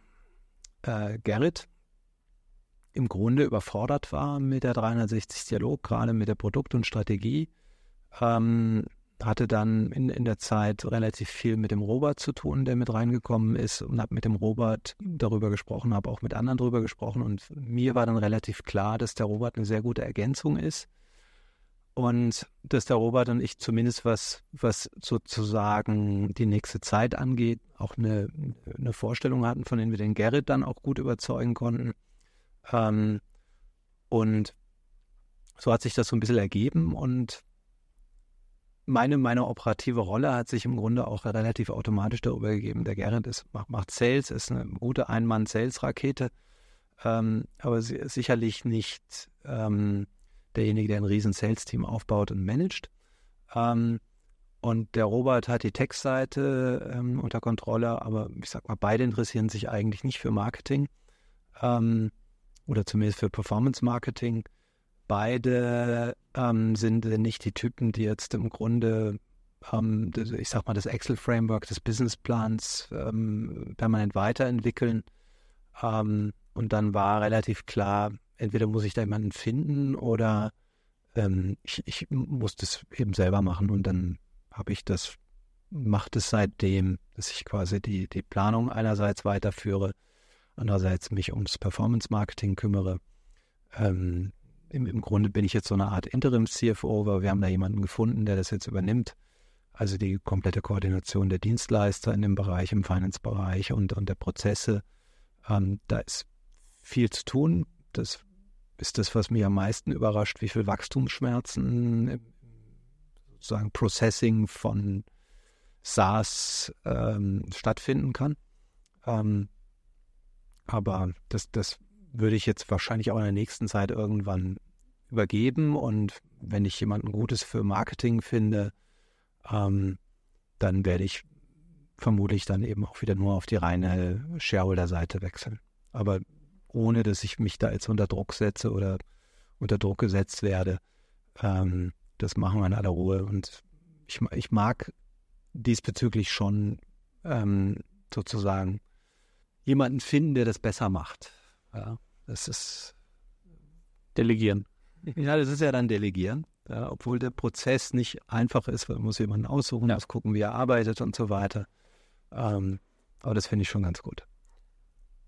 äh, Gerrit im Grunde überfordert war mit der 360 Dialog, gerade mit der Produkt- und Strategie. Ähm, hatte dann in, in der Zeit relativ viel mit dem Robert zu tun, der mit reingekommen ist und habe mit dem Robert darüber gesprochen, habe auch mit anderen darüber gesprochen und mir war dann relativ klar, dass der Robert eine sehr gute Ergänzung ist und dass der Robert und ich zumindest was, was sozusagen die nächste Zeit angeht, auch eine, eine Vorstellung hatten, von denen wir den Gerrit dann auch gut überzeugen konnten. Ähm, und so hat sich das so ein bisschen ergeben und meine, meine operative Rolle hat sich im Grunde auch relativ automatisch darüber gegeben. Der Gerrit ist, macht, macht Sales, ist eine gute Ein-Mann-Sales-Rakete ähm, aber sicherlich nicht ähm, derjenige, der ein riesen Sales-Team aufbaut und managt. Ähm, und der Robert hat die Textseite ähm, unter Kontrolle, aber ich sag mal, beide interessieren sich eigentlich nicht für Marketing ähm, oder zumindest für Performance Marketing. Beide ähm, sind nicht die Typen, die jetzt im Grunde, ähm, ich sag mal, das Excel-Framework des Businessplans ähm, permanent weiterentwickeln. Ähm, und dann war relativ klar, entweder muss ich da jemanden finden oder ich, ich muss das eben selber machen und dann habe ich das, macht es seitdem, dass ich quasi die, die Planung einerseits weiterführe, andererseits mich ums Performance-Marketing kümmere. Ähm, im, im, Grunde bin ich jetzt so eine Art Interim-CFO, weil wir haben da jemanden gefunden, der das jetzt übernimmt. Also die komplette Koordination der Dienstleister in dem Bereich, im Finance-Bereich und, und der Prozesse. Ähm, da ist viel zu tun. Das ist das, was mich am meisten überrascht, wie viel Wachstumsschmerzen sozusagen Processing von SaaS ähm, stattfinden kann. Ähm, aber das, das würde ich jetzt wahrscheinlich auch in der nächsten Zeit irgendwann übergeben. Und wenn ich jemanden Gutes für Marketing finde, ähm, dann werde ich vermutlich dann eben auch wieder nur auf die reine Shareholder-Seite wechseln. Aber ohne, dass ich mich da jetzt unter Druck setze oder unter Druck gesetzt werde, ähm, das machen wir in aller Ruhe. Und ich, ich mag diesbezüglich schon ähm, sozusagen jemanden finden, der das besser macht. Ja, das ist Delegieren. Ja, das ist ja dann Delegieren. Ja, obwohl der Prozess nicht einfach ist, weil man muss jemanden aussuchen, ja. muss gucken, wie er arbeitet und so weiter. Ähm, aber das finde ich schon ganz gut.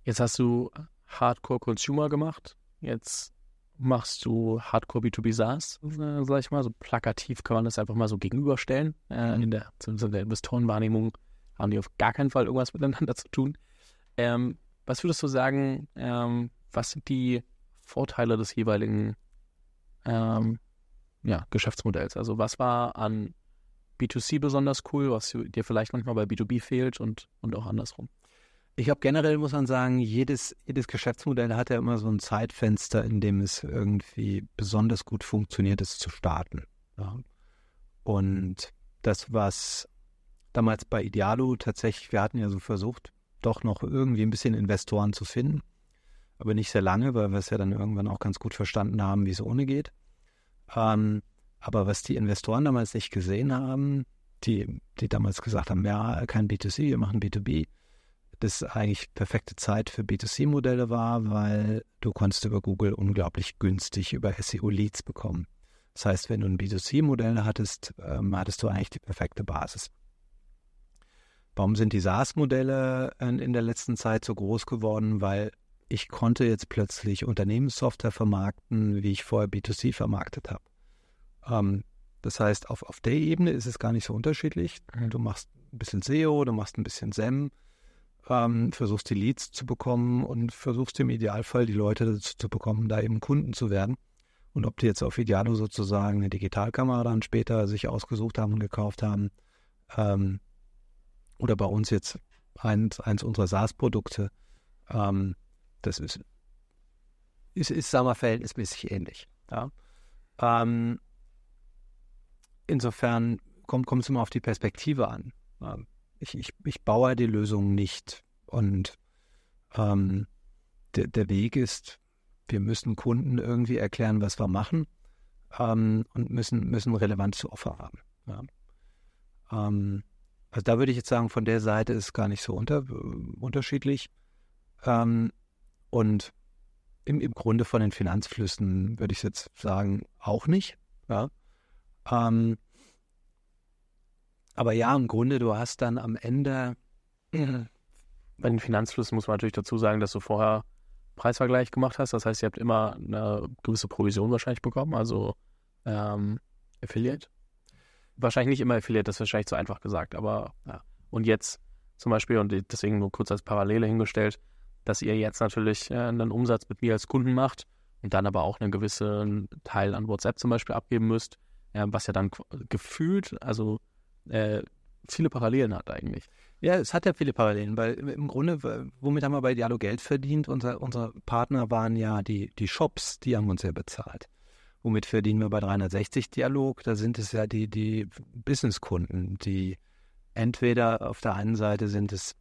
Jetzt hast du Hardcore Consumer gemacht. Jetzt machst du Hardcore B2B SaaS, äh, sag ich mal. So plakativ kann man das einfach mal so gegenüberstellen. Äh, in der, zumindest in der Investorenwahrnehmung haben die auf gar keinen Fall irgendwas miteinander zu tun. Ähm, was würdest du sagen, ähm, was sind die Vorteile des jeweiligen ähm, ja, Geschäftsmodells? Also was war an B2C besonders cool, was dir vielleicht manchmal bei B2B fehlt und, und auch andersrum? Ich glaube, generell muss man sagen, jedes, jedes Geschäftsmodell hat ja immer so ein Zeitfenster, in dem es irgendwie besonders gut funktioniert, es zu starten. Ja. Und das, was damals bei Idealo tatsächlich, wir hatten ja so versucht, doch noch irgendwie ein bisschen Investoren zu finden, aber nicht sehr lange, weil wir es ja dann irgendwann auch ganz gut verstanden haben, wie es ohne geht. Ähm, aber was die Investoren damals nicht gesehen haben, die, die damals gesagt haben, ja, kein B2C, wir machen B2B, das eigentlich perfekte Zeit für B2C-Modelle war, weil du konntest über Google unglaublich günstig über SEO-Leads bekommen. Das heißt, wenn du ein B2C-Modell hattest, ähm, hattest du eigentlich die perfekte Basis. Warum sind die SaaS-Modelle in, in der letzten Zeit so groß geworden? Weil ich konnte jetzt plötzlich Unternehmenssoftware vermarkten, wie ich vorher B2C vermarktet habe. Ähm, das heißt, auf, auf der Ebene ist es gar nicht so unterschiedlich. Du machst ein bisschen SEO, du machst ein bisschen SEM, ähm, versuchst die Leads zu bekommen und versuchst im Idealfall die Leute dazu zu bekommen, da eben Kunden zu werden. Und ob die jetzt auf Idealo sozusagen eine Digitalkamera dann später sich ausgesucht haben und gekauft haben, ähm, oder bei uns jetzt eins, eins unserer SaaS-Produkte, ähm, das ist, ist, ist sagen wir, verhältnismäßig ähnlich. Ja? Ähm, insofern kommt es immer auf die Perspektive an. Ähm, ich, ich, ich baue die Lösung nicht. Und ähm, der, der Weg ist, wir müssen Kunden irgendwie erklären, was wir machen ähm, und müssen, müssen relevantes Offer haben. Ja. Also da würde ich jetzt sagen, von der Seite ist gar nicht so unter, unterschiedlich. Ähm, und im, im Grunde von den Finanzflüssen würde ich jetzt sagen, auch nicht. Ja. Ähm, aber ja, im Grunde, du hast dann am Ende. Bei den Finanzflüssen muss man natürlich dazu sagen, dass du vorher Preisvergleich gemacht hast. Das heißt, ihr habt immer eine gewisse Provision wahrscheinlich bekommen, also ähm, Affiliate. Wahrscheinlich nicht immer Affiliate, das ist wahrscheinlich zu einfach gesagt, aber ja. Und jetzt zum Beispiel, und deswegen nur kurz als Parallele hingestellt, dass ihr jetzt natürlich äh, einen Umsatz mit mir als Kunden macht und dann aber auch einen gewissen Teil an WhatsApp zum Beispiel abgeben müsst, was ja dann gefühlt, also äh, viele Parallelen hat eigentlich. Ja, es hat ja viele Parallelen, weil im Grunde, womit haben wir bei Dialog Geld verdient? Unser, unsere Partner waren ja die, die Shops, die haben uns ja bezahlt. Womit verdienen wir bei 360 Dialog? Da sind es ja die, die Businesskunden, die entweder auf der einen Seite sind es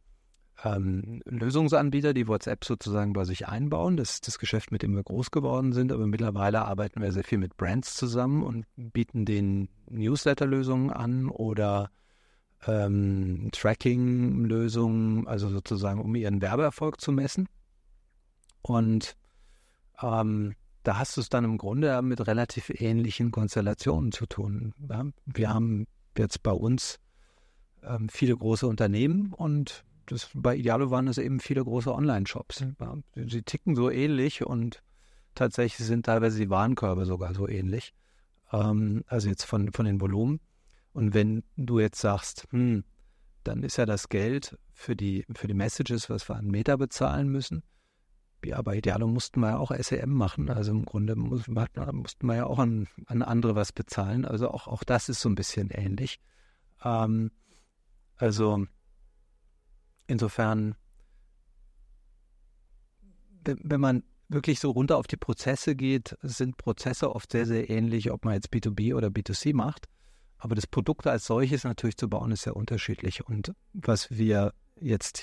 ähm, Lösungsanbieter, die WhatsApp sozusagen bei sich einbauen. Das ist das Geschäft, mit dem wir groß geworden sind. Aber mittlerweile arbeiten wir sehr viel mit Brands zusammen und bieten den Newsletter-Lösungen an oder ähm, Tracking-Lösungen, also sozusagen, um ihren Werbeerfolg zu messen. Und ähm, da hast du es dann im Grunde mit relativ ähnlichen Konstellationen zu tun. Wir haben jetzt bei uns ähm, viele große Unternehmen und das, bei Idealo waren es eben viele große Online-Shops. Mhm. Sie ticken so ähnlich und tatsächlich sind teilweise die Warenkörbe sogar so ähnlich. Ähm, also jetzt von, von den Volumen. Und wenn du jetzt sagst, hm, dann ist ja das Geld für die, für die Messages, was wir an Meta bezahlen müssen. Ja, bei Idealo mussten wir ja auch SEM machen. Also im Grunde muss, mussten wir ja auch an, an andere was bezahlen. Also auch, auch das ist so ein bisschen ähnlich. Ähm, also insofern, wenn man wirklich so runter auf die Prozesse geht, sind Prozesse oft sehr, sehr ähnlich, ob man jetzt B2B oder B2C macht. Aber das Produkt als solches natürlich zu bauen, ist sehr unterschiedlich. Und was wir jetzt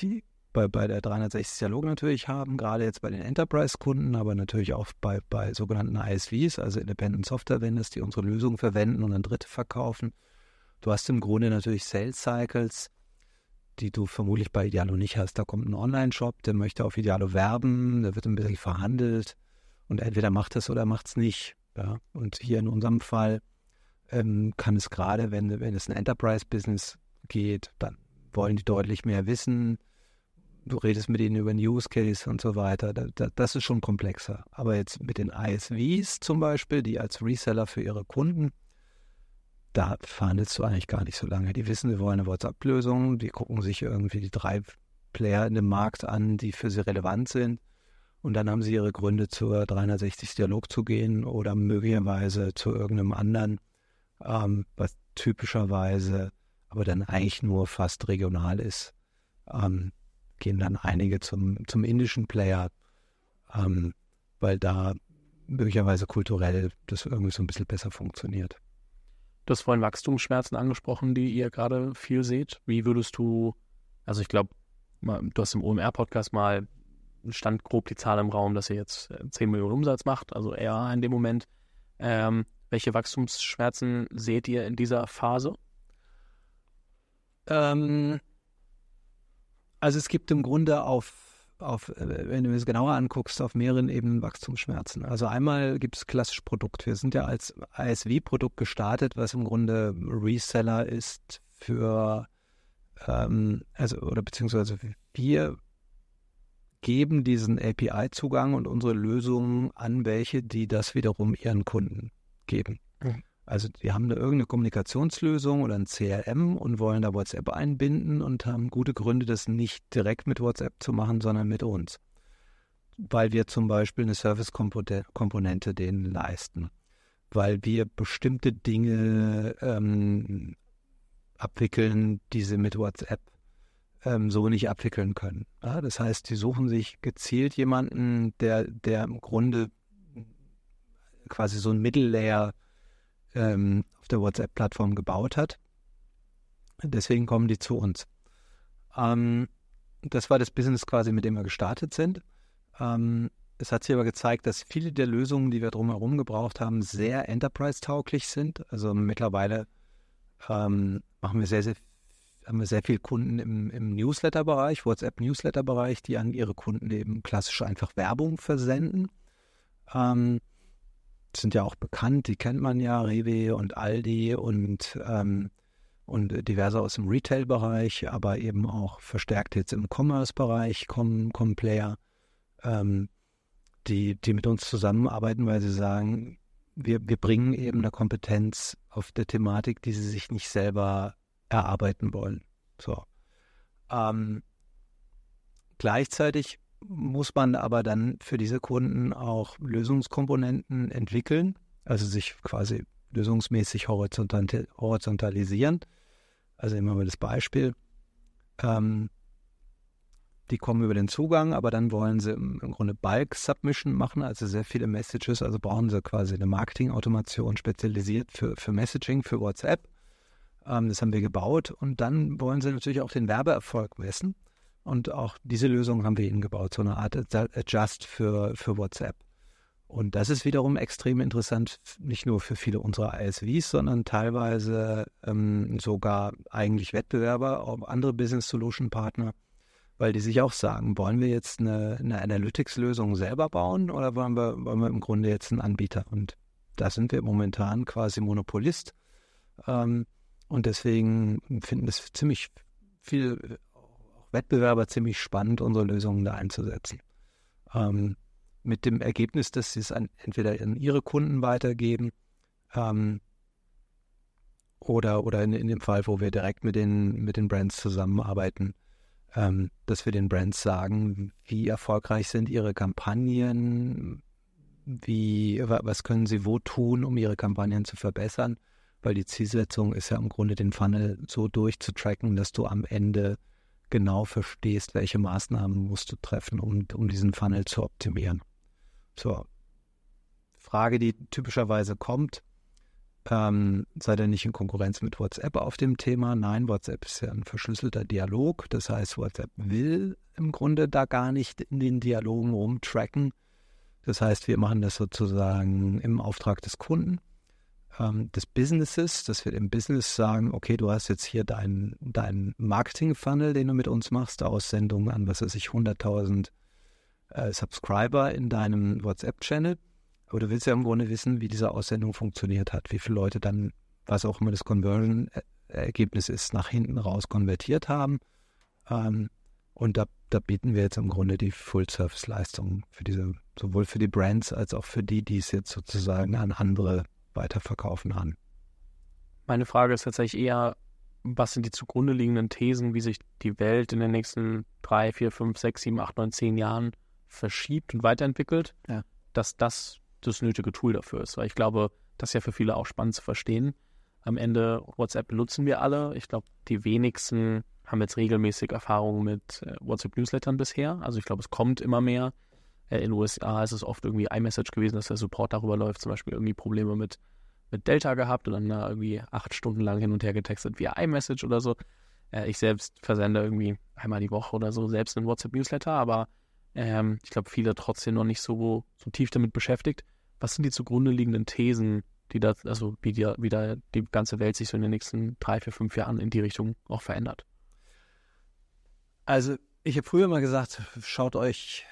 bei, bei der 360 Dialog natürlich haben, gerade jetzt bei den Enterprise-Kunden, aber natürlich auch bei, bei sogenannten ISVs, also Independent Software Vendors, die unsere Lösungen verwenden und an Dritte verkaufen. Du hast im Grunde natürlich Sales Cycles, die du vermutlich bei Idealo nicht hast. Da kommt ein Online-Shop, der möchte auf Idealo werben, da wird ein bisschen verhandelt und entweder macht es oder macht es nicht. Ja. Und hier in unserem Fall ähm, kann es gerade, wenn, wenn es ein Enterprise-Business geht, dann wollen die deutlich mehr wissen. Du redest mit ihnen über Use Case und so weiter. Da, da, das ist schon komplexer. Aber jetzt mit den ISVs zum Beispiel, die als Reseller für ihre Kunden, da verhandelst du eigentlich gar nicht so lange. Die wissen, sie wollen eine WhatsApp-Lösung, die gucken sich irgendwie die drei Player in dem Markt an, die für sie relevant sind. Und dann haben sie ihre Gründe zur 360 Dialog zu gehen oder möglicherweise zu irgendeinem anderen ähm, was typischerweise aber dann eigentlich nur fast regional ist, ähm, gehen dann einige zum, zum indischen Player, ähm, weil da möglicherweise kulturell das irgendwie so ein bisschen besser funktioniert. Du hast vorhin Wachstumsschmerzen angesprochen, die ihr gerade viel seht. Wie würdest du, also ich glaube, du hast im OMR-Podcast mal, stand grob die Zahl im Raum, dass ihr jetzt 10 äh, Millionen Umsatz macht, also eher in dem Moment. Ähm, welche Wachstumsschmerzen seht ihr in dieser Phase? Ähm, also es gibt im Grunde auf, auf, äh, wenn du es genauer anguckst, auf mehreren Ebenen Wachstumsschmerzen. Also einmal gibt es klassisch Produkt. Wir sind ja als ISV-Produkt gestartet, was im Grunde Reseller ist für, ähm, also oder beziehungsweise wir geben diesen API-Zugang und unsere Lösungen an welche, die das wiederum ihren Kunden geben. Mhm. Also die haben da irgendeine Kommunikationslösung oder ein CRM und wollen da WhatsApp einbinden und haben gute Gründe, das nicht direkt mit WhatsApp zu machen, sondern mit uns. Weil wir zum Beispiel eine Service-Komponente denen leisten. Weil wir bestimmte Dinge ähm, abwickeln, die sie mit WhatsApp ähm, so nicht abwickeln können. Ja, das heißt, die suchen sich gezielt jemanden, der, der im Grunde quasi so ein Mittellayer ähm, auf der WhatsApp-Plattform gebaut hat. Deswegen kommen die zu uns. Ähm, das war das Business quasi, mit dem wir gestartet sind. Ähm, es hat sich aber gezeigt, dass viele der Lösungen, die wir drumherum gebraucht haben, sehr enterprise-tauglich sind. Also mittlerweile ähm, machen wir sehr, sehr, haben wir sehr viele Kunden im, im Newsletter-Bereich, WhatsApp-Newsletter-Bereich, die an ihre Kunden eben klassisch einfach Werbung versenden. Ähm, sind ja auch bekannt, die kennt man ja, Rewe und Aldi und, ähm, und diverse aus dem Retail-Bereich, aber eben auch verstärkt jetzt im Commerce-Bereich kommen, kommen Player, ähm, die, die mit uns zusammenarbeiten, weil sie sagen, wir, wir bringen eben eine Kompetenz auf der Thematik, die sie sich nicht selber erarbeiten wollen. So. Ähm, gleichzeitig muss man aber dann für diese Kunden auch Lösungskomponenten entwickeln, also sich quasi lösungsmäßig horizontalisieren. Also immer mal das Beispiel. Ähm, die kommen über den Zugang, aber dann wollen sie im, im Grunde Bulk-Submission machen, also sehr viele Messages, also brauchen sie quasi eine Marketing-Automation spezialisiert für, für Messaging, für WhatsApp. Ähm, das haben wir gebaut und dann wollen sie natürlich auch den Werbeerfolg messen und auch diese Lösung haben wir ihnen gebaut, so eine Art Adjust für, für WhatsApp. Und das ist wiederum extrem interessant, nicht nur für viele unserer ISVs, sondern teilweise ähm, sogar eigentlich Wettbewerber, auch andere Business Solution Partner, weil die sich auch sagen, wollen wir jetzt eine, eine Analytics-Lösung selber bauen oder wollen wir, wollen wir im Grunde jetzt einen Anbieter? Und da sind wir momentan quasi Monopolist. Ähm, und deswegen finden es ziemlich viele Wettbewerber ziemlich spannend, unsere Lösungen da einzusetzen. Ähm, mit dem Ergebnis, dass sie es an, entweder an ihre Kunden weitergeben ähm, oder, oder in, in, dem Fall, wo wir direkt mit den, mit den Brands zusammenarbeiten, ähm, dass wir den Brands sagen, wie erfolgreich sind ihre Kampagnen, wie, was können sie wo tun, um ihre Kampagnen zu verbessern, weil die Zielsetzung ist ja im Grunde den Funnel so durchzutracken, dass du am Ende genau verstehst, welche Maßnahmen musst du treffen, um, um diesen Funnel zu optimieren zur Frage, die typischerweise kommt, ähm, seid ihr nicht in Konkurrenz mit WhatsApp auf dem Thema? Nein, WhatsApp ist ja ein verschlüsselter Dialog. Das heißt, WhatsApp will im Grunde da gar nicht in den Dialogen rumtracken. Das heißt, wir machen das sozusagen im Auftrag des Kunden, ähm, des Businesses, dass wir dem Business sagen, okay, du hast jetzt hier deinen dein Marketing-Funnel, den du mit uns machst, Aussendungen an, was weiß ich, 100.000 äh, Subscriber in deinem WhatsApp-Channel. Aber du willst ja im Grunde wissen, wie diese Aussendung funktioniert hat, wie viele Leute dann, was auch immer das Conversion-Ergebnis ist, nach hinten raus konvertiert haben. Ähm, und da, da, bieten wir jetzt im Grunde die Full-Service-Leistung für diese, sowohl für die Brands als auch für die, die es jetzt sozusagen an andere weiterverkaufen an. Meine Frage ist tatsächlich eher, was sind die zugrunde liegenden Thesen, wie sich die Welt in den nächsten drei, vier, fünf, sechs, sieben, acht, neun, zehn Jahren verschiebt und weiterentwickelt, ja. dass das das nötige Tool dafür ist. Weil ich glaube, das ist ja für viele auch spannend zu verstehen. Am Ende WhatsApp benutzen wir alle. Ich glaube, die wenigsten haben jetzt regelmäßig Erfahrungen mit äh, WhatsApp-Newslettern bisher. Also ich glaube, es kommt immer mehr. Äh, in den USA ist es oft irgendwie iMessage gewesen, dass der Support darüber läuft. Zum Beispiel irgendwie Probleme mit, mit Delta gehabt und dann da irgendwie acht Stunden lang hin und her getextet via iMessage oder so. Äh, ich selbst versende irgendwie einmal die Woche oder so selbst einen WhatsApp-Newsletter, aber ähm, ich glaube, viele trotzdem noch nicht so, so tief damit beschäftigt. Was sind die zugrunde liegenden Thesen, die da, also wie, die, wie da die ganze Welt sich so in den nächsten drei, vier, fünf Jahren in die Richtung auch verändert? Also, ich habe früher mal gesagt, schaut euch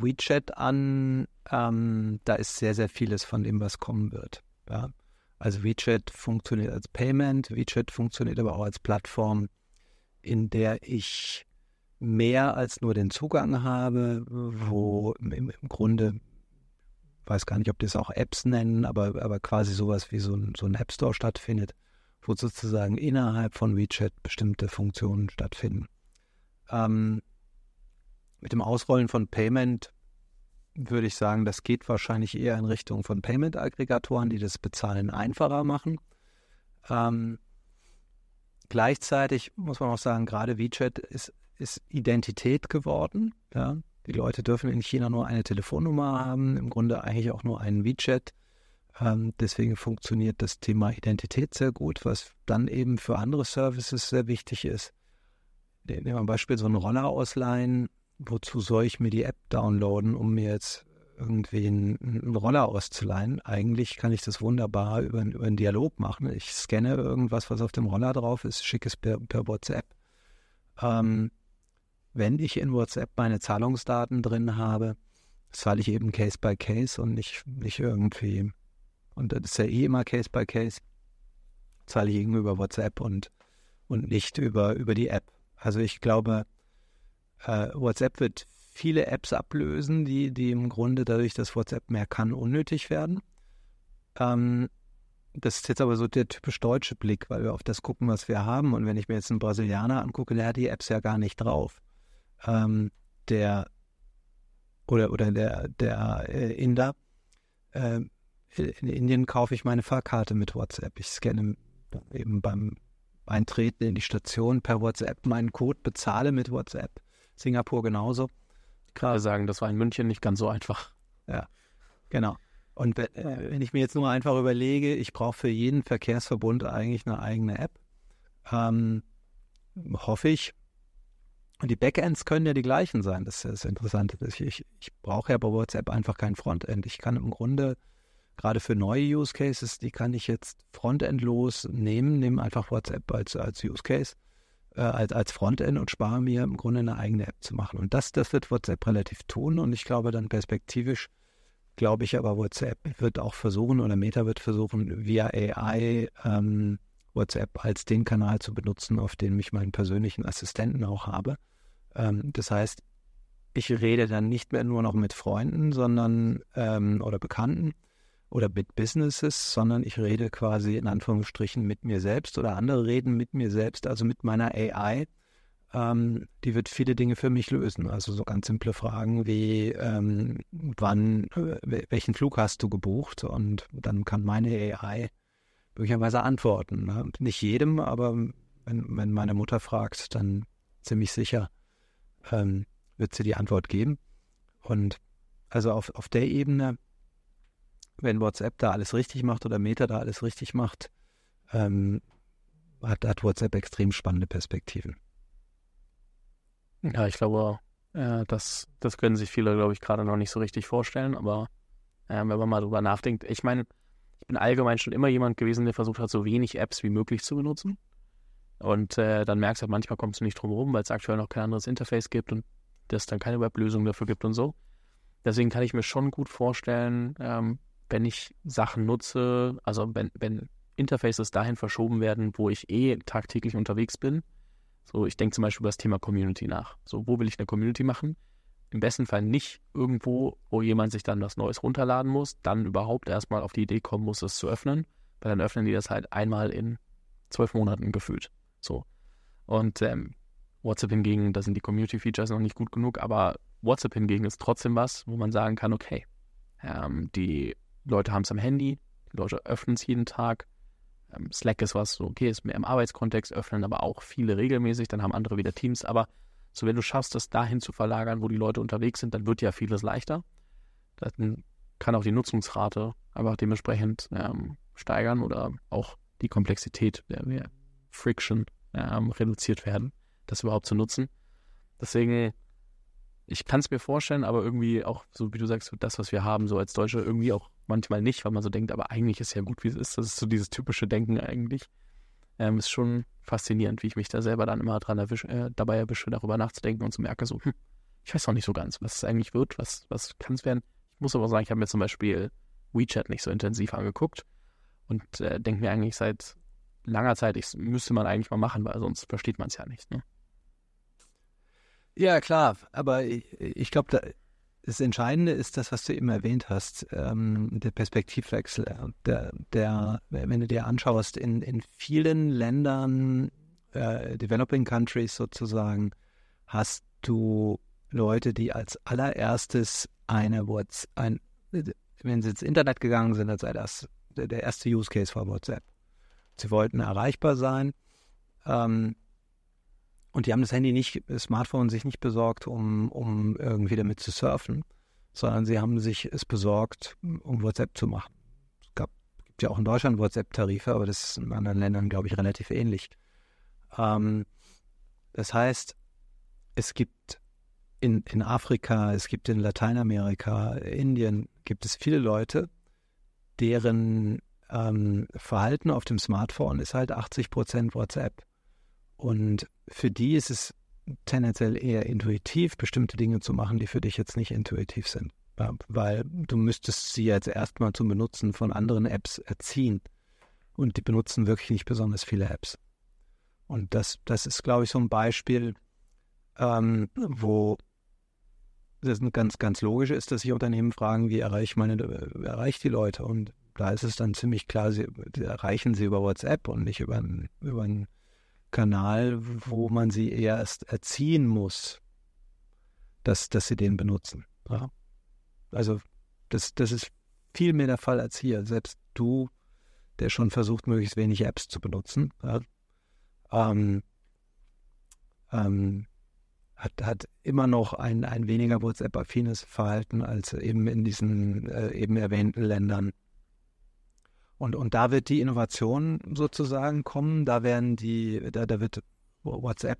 WeChat an. Ähm, da ist sehr, sehr vieles von dem, was kommen wird. Ja? Also WeChat funktioniert als Payment, WeChat funktioniert aber auch als Plattform, in der ich mehr als nur den Zugang habe, wo im, im Grunde, weiß gar nicht, ob die es auch Apps nennen, aber, aber quasi sowas wie so ein, so ein App Store stattfindet, wo sozusagen innerhalb von WeChat bestimmte Funktionen stattfinden. Ähm, mit dem Ausrollen von Payment würde ich sagen, das geht wahrscheinlich eher in Richtung von Payment-Aggregatoren, die das Bezahlen einfacher machen. Ähm, gleichzeitig muss man auch sagen, gerade WeChat ist ist Identität geworden. Ja? Die Leute dürfen in China nur eine Telefonnummer haben, im Grunde eigentlich auch nur einen WeChat. Ähm, deswegen funktioniert das Thema Identität sehr gut, was dann eben für andere Services sehr wichtig ist. Nehmen wir ein Beispiel so einen Roller ausleihen. Wozu soll ich mir die App downloaden, um mir jetzt irgendwie einen, einen Roller auszuleihen? Eigentlich kann ich das wunderbar über, über einen Dialog machen. Ich scanne irgendwas, was auf dem Roller drauf ist, schicke es per, per WhatsApp. Ähm, wenn ich in WhatsApp meine Zahlungsdaten drin habe, zahle ich eben Case by Case und nicht, nicht irgendwie, und das ist ja eh immer Case by Case, zahle ich irgendwie über WhatsApp und, und nicht über, über die App. Also ich glaube, äh, WhatsApp wird viele Apps ablösen, die, die im Grunde dadurch, dass WhatsApp mehr kann, unnötig werden. Ähm, das ist jetzt aber so der typisch deutsche Blick, weil wir auf das gucken, was wir haben. Und wenn ich mir jetzt einen Brasilianer angucke, der hat die Apps ja gar nicht drauf ähm, der oder, oder der, der äh, Inder. Äh, in Indien kaufe ich meine Fahrkarte mit WhatsApp. Ich scanne eben beim eintreten in die Station per WhatsApp, meinen Code bezahle mit WhatsApp. Singapur genauso. Gerade sagen, das war in München nicht ganz so einfach. Ja, genau. Und wenn, äh, wenn ich mir jetzt nur einfach überlege, ich brauche für jeden Verkehrsverbund eigentlich eine eigene App, ähm, hoffe ich. Und die Backends können ja die gleichen sein. Das ist das Interessante. Ich, ich, ich brauche ja bei WhatsApp einfach kein Frontend. Ich kann im Grunde gerade für neue Use Cases, die kann ich jetzt frontendlos nehmen, nehme einfach WhatsApp als, als Use Case, äh, als, als Frontend und spare mir im Grunde eine eigene App zu machen. Und das, das wird WhatsApp relativ tun und ich glaube dann perspektivisch, glaube ich aber, WhatsApp wird auch versuchen oder Meta wird versuchen, via AI ähm, WhatsApp als den Kanal zu benutzen, auf dem ich meinen persönlichen Assistenten auch habe. Ähm, das heißt, ich rede dann nicht mehr nur noch mit Freunden, sondern ähm, oder Bekannten oder mit Businesses, sondern ich rede quasi in Anführungsstrichen mit mir selbst oder andere reden mit mir selbst, also mit meiner AI. Ähm, die wird viele Dinge für mich lösen. Also so ganz simple Fragen wie, ähm, wann, äh, welchen Flug hast du gebucht? Und dann kann meine AI möglicherweise antworten. Ne? Nicht jedem, aber wenn, wenn meine Mutter fragt, dann ziemlich sicher ähm, wird sie die Antwort geben. Und also auf, auf der Ebene, wenn WhatsApp da alles richtig macht oder Meta da alles richtig macht, ähm, hat, hat WhatsApp extrem spannende Perspektiven. Ja, ich glaube, äh, das, das können sich viele, glaube ich, gerade noch nicht so richtig vorstellen. Aber äh, wenn man mal drüber nachdenkt, ich meine, ich bin allgemein schon immer jemand gewesen, der versucht hat, so wenig Apps wie möglich zu benutzen. Und äh, dann merkst du, halt, manchmal kommst du nicht drum herum, weil es aktuell noch kein anderes Interface gibt und es dann keine Weblösung dafür gibt und so. Deswegen kann ich mir schon gut vorstellen, ähm, wenn ich Sachen nutze, also wenn, wenn Interfaces dahin verschoben werden, wo ich eh tagtäglich unterwegs bin. So, ich denke zum Beispiel über das Thema Community nach. So, wo will ich eine Community machen? Im besten Fall nicht irgendwo, wo jemand sich dann was Neues runterladen muss, dann überhaupt erstmal auf die Idee kommen muss, es zu öffnen, weil dann öffnen die das halt einmal in zwölf Monaten gefühlt. So. Und ähm, WhatsApp hingegen, da sind die Community-Features noch nicht gut genug, aber WhatsApp hingegen ist trotzdem was, wo man sagen kann, okay, ähm, die Leute haben es am Handy, die Leute öffnen es jeden Tag. Ähm, Slack ist was, okay, ist mehr im Arbeitskontext, öffnen aber auch viele regelmäßig, dann haben andere wieder Teams, aber so wenn du schaffst, das dahin zu verlagern, wo die Leute unterwegs sind, dann wird ja vieles leichter. Dann kann auch die Nutzungsrate einfach dementsprechend ähm, steigern oder auch die Komplexität der, der Friction ähm, reduziert werden, das überhaupt zu nutzen. Deswegen, ich kann es mir vorstellen, aber irgendwie auch, so wie du sagst, das, was wir haben, so als Deutsche, irgendwie auch manchmal nicht, weil man so denkt, aber eigentlich ist ja gut, wie es ist. Das ist so dieses typische Denken eigentlich. Ähm, ist schon faszinierend, wie ich mich da selber dann immer dran erwische, äh, dabei erwische, darüber nachzudenken und zu merke, so, hm, ich weiß noch nicht so ganz, was es eigentlich wird, was, was kann es werden. Ich muss aber sagen, ich habe mir zum Beispiel WeChat nicht so intensiv angeguckt und äh, denke mir eigentlich seit langer Zeit, ich, müsste man eigentlich mal machen, weil sonst versteht man es ja nicht. Ne? Ja, klar, aber ich, ich glaube, das Entscheidende ist das, was du eben erwähnt hast, ähm, der Perspektivwechsel. Der, der, wenn du dir anschaust, in, in vielen Ländern, äh, Developing Countries sozusagen, hast du Leute, die als allererstes eine WhatsApp, ein, wenn sie ins Internet gegangen sind, als das der erste Use Case war WhatsApp. Sie wollten erreichbar sein. Ähm, und die haben das Handy nicht, das Smartphone sich nicht besorgt, um, um irgendwie damit zu surfen, sondern sie haben sich es besorgt, um WhatsApp zu machen. Es gab, gibt ja auch in Deutschland WhatsApp-Tarife, aber das ist in anderen Ländern, glaube ich, relativ ähnlich. Ähm, das heißt, es gibt in, in Afrika, es gibt in Lateinamerika, Indien, gibt es viele Leute, deren ähm, Verhalten auf dem Smartphone ist halt 80 Prozent WhatsApp. Und für die ist es tendenziell eher intuitiv, bestimmte Dinge zu machen, die für dich jetzt nicht intuitiv sind. Weil du müsstest sie jetzt erstmal zum Benutzen von anderen Apps erziehen. Und die benutzen wirklich nicht besonders viele Apps. Und das, das ist, glaube ich, so ein Beispiel, ähm, wo das ganz, ganz logisch ist, dass sich Unternehmen fragen, wie erreiche ich meine, erreiche ich die Leute? Und da ist es dann ziemlich klar, sie erreichen sie über WhatsApp und nicht über, über einen Kanal, wo man sie erst erziehen muss, dass, dass sie den benutzen. Ja? Also das, das ist viel mehr der Fall als hier. Selbst du, der schon versucht, möglichst wenig Apps zu benutzen, ja? ähm, ähm, hat, hat immer noch ein, ein weniger WhatsApp-affines Verhalten als eben in diesen äh, eben erwähnten Ländern. Und, und da wird die Innovation sozusagen kommen, da werden die, da, da wird WhatsApp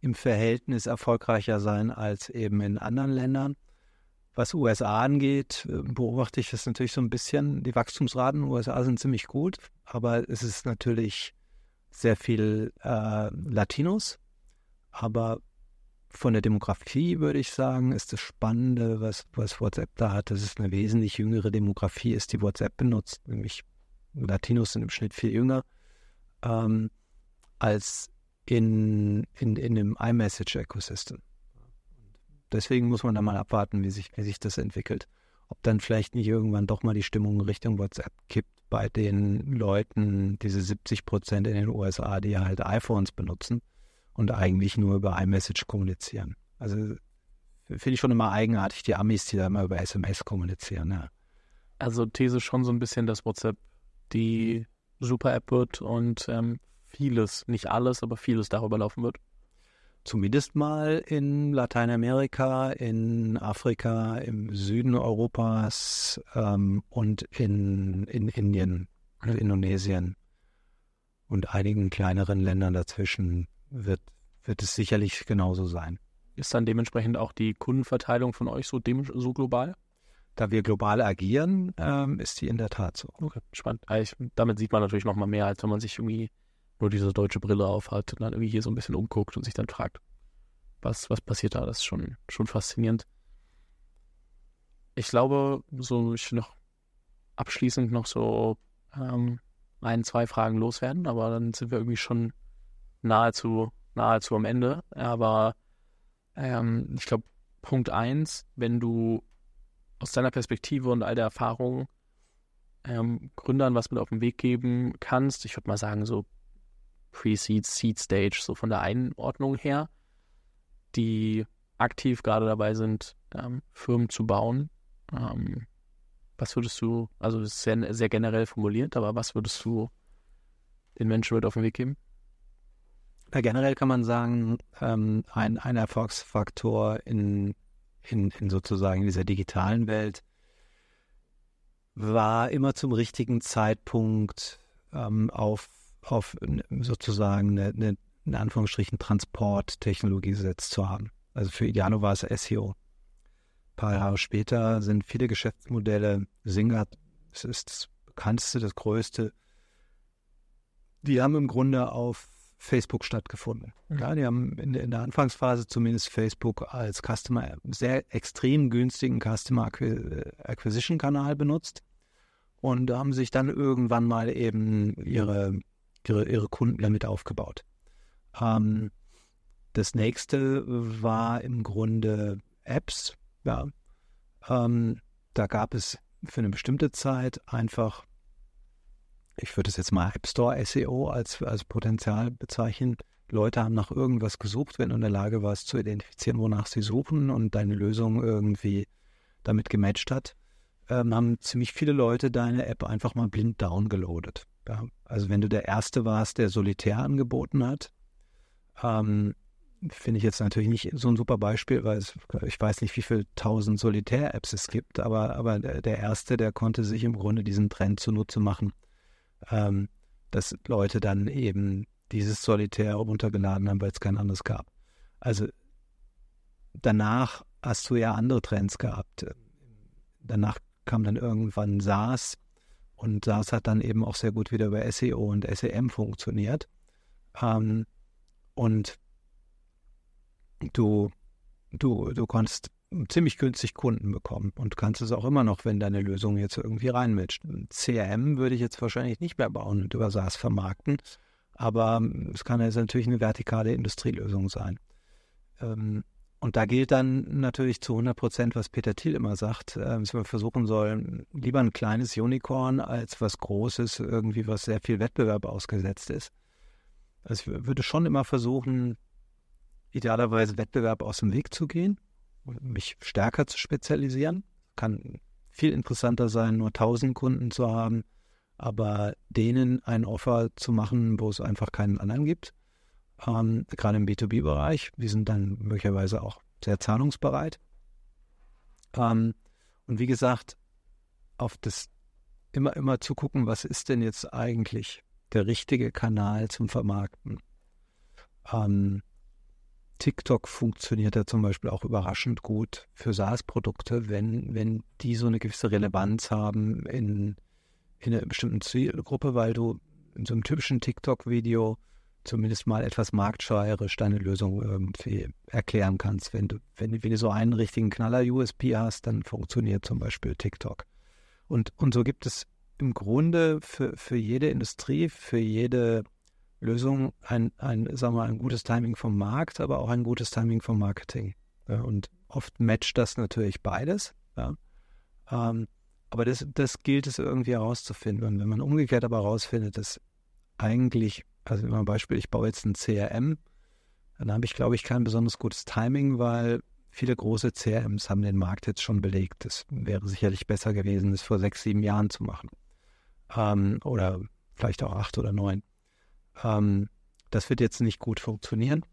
im Verhältnis erfolgreicher sein als eben in anderen Ländern. Was USA angeht, äh, beobachte ich das natürlich so ein bisschen. Die Wachstumsraten in den USA sind ziemlich gut, aber es ist natürlich sehr viel äh, Latinos. Aber von der Demografie würde ich sagen, ist das Spannende, was, was WhatsApp da hat, dass es eine wesentlich jüngere Demografie ist, die WhatsApp benutzt. Nämlich Latinos sind im Schnitt viel jünger ähm, als in, in, in dem iMessage-Ecosystem. Deswegen muss man da mal abwarten, wie sich, wie sich das entwickelt. Ob dann vielleicht nicht irgendwann doch mal die Stimmung Richtung WhatsApp kippt bei den Leuten, diese 70 Prozent in den USA, die halt iPhones benutzen und eigentlich nur über iMessage kommunizieren. Also finde ich schon immer eigenartig, die Amis, die da immer über SMS kommunizieren. Ja. Also These schon so ein bisschen, dass WhatsApp die Super-App wird und ähm, vieles, nicht alles, aber vieles darüber laufen wird. Zumindest mal in Lateinamerika, in Afrika, im Süden Europas ähm, und in, in Indien, also Indonesien und einigen kleineren Ländern dazwischen wird, wird es sicherlich genauso sein. Ist dann dementsprechend auch die Kundenverteilung von euch so, dem, so global? Da wir global agieren, ähm, ist die in der Tat so. Okay, spannend. Also ich, damit sieht man natürlich noch mal mehr, als wenn man sich irgendwie nur diese deutsche Brille aufhat und dann irgendwie hier so ein bisschen umguckt und sich dann fragt, was, was passiert da? Das ist schon, schon faszinierend. Ich glaube, so ich noch abschließend noch so ähm, ein, zwei Fragen loswerden, aber dann sind wir irgendwie schon nahezu, nahezu am Ende. Aber ähm, ich glaube, Punkt eins, wenn du aus deiner Perspektive und all der Erfahrung ähm, Gründern was mit auf den Weg geben kannst, ich würde mal sagen, so Pre-Seed, Seed Stage, so von der Einordnung her, die aktiv gerade dabei sind, ähm, Firmen zu bauen. Ähm, was würdest du, also sehr, sehr generell formuliert, aber was würdest du den Menschen mit auf den Weg geben? Ja, generell kann man sagen, ähm, ein, ein Erfolgsfaktor in, in, in sozusagen dieser digitalen Welt war immer zum richtigen Zeitpunkt ähm, auf, auf sozusagen eine, eine, in Anführungsstrichen Transporttechnologie gesetzt zu haben. Also für Idealo war es SEO. Ein paar Jahre später sind viele Geschäftsmodelle, Singa, das ist das bekannteste, das größte, die haben im Grunde auf Facebook stattgefunden. Mhm. Ja, die haben in der, in der, Anfangsphase zumindest Facebook als Customer, sehr extrem günstigen Customer Acquisition Kanal benutzt und haben sich dann irgendwann mal eben ihre, ihre, ihre Kunden damit aufgebaut. Ähm, das nächste war im Grunde Apps. Ja. Ähm, da gab es für eine bestimmte Zeit einfach ich würde es jetzt mal App Store SEO als, als Potenzial bezeichnen. Leute haben nach irgendwas gesucht, wenn du in der Lage warst zu identifizieren, wonach sie suchen und deine Lösung irgendwie damit gematcht hat, ähm, haben ziemlich viele Leute deine App einfach mal blind downgeloadet. Ja, also wenn du der Erste warst, der Solitär angeboten hat, ähm, finde ich jetzt natürlich nicht so ein super Beispiel, weil es, ich weiß nicht, wie viele tausend Solitär-Apps es gibt, aber, aber der Erste, der konnte sich im Grunde diesen Trend zunutze machen ähm, dass Leute dann eben dieses Solitär runtergeladen haben, weil es kein anderes gab. Also danach hast du ja andere Trends gehabt. Danach kam dann irgendwann SaaS und SaaS hat dann eben auch sehr gut wieder über SEO und SEM funktioniert. Ähm, und du, du, du konntest ziemlich günstig Kunden bekommen und kannst es auch immer noch, wenn deine Lösung jetzt irgendwie reinmischt. CRM würde ich jetzt wahrscheinlich nicht mehr bauen und über SaaS vermarkten, aber es kann jetzt natürlich eine vertikale Industrielösung sein. Ähm, und da gilt dann natürlich zu 100 Prozent, was Peter Thiel immer sagt, äh, dass wir versuchen sollen, lieber ein kleines Unicorn als was Großes, irgendwie was sehr viel Wettbewerb ausgesetzt ist. Also ich würde schon immer versuchen, idealerweise Wettbewerb aus dem Weg zu gehen mich stärker zu spezialisieren. Kann viel interessanter sein, nur 1000 Kunden zu haben, aber denen ein Offer zu machen, wo es einfach keinen anderen gibt. ähm, gerade im B2B-Bereich. Die sind dann möglicherweise auch sehr zahlungsbereit. Ähm, und wie gesagt, auf das immer, immer zu gucken, was ist denn jetzt eigentlich der richtige Kanal zum Vermarkten. Ähm, TikTok funktioniert ja zum Beispiel auch überraschend gut für SaaS-Produkte, wenn, wenn die so eine gewisse Relevanz haben in, in einer bestimmten Zielgruppe, weil du in so einem typischen TikTok-Video zumindest mal etwas marktschreierisch deine Lösung irgendwie erklären kannst. Wenn du, wenn, wenn du so einen richtigen Knaller-USP hast, dann funktioniert zum Beispiel TikTok. Und, und so gibt es im Grunde für, für jede Industrie, für jede Lösung ein, ein, sagen wir, ein gutes Timing vom Markt, aber auch ein gutes Timing vom Marketing. Ja, und oft matcht das natürlich beides. Ja. Ähm, aber das, das gilt es irgendwie herauszufinden. Und wenn man umgekehrt aber herausfindet, dass eigentlich, also immer ein Beispiel, ich baue jetzt ein CRM, dann habe ich, glaube ich, kein besonders gutes Timing, weil viele große CRMs haben den Markt jetzt schon belegt. Es wäre sicherlich besser gewesen, das vor sechs, sieben Jahren zu machen. Ähm, oder vielleicht auch acht oder neun. Ähm, das wird jetzt nicht gut funktionieren.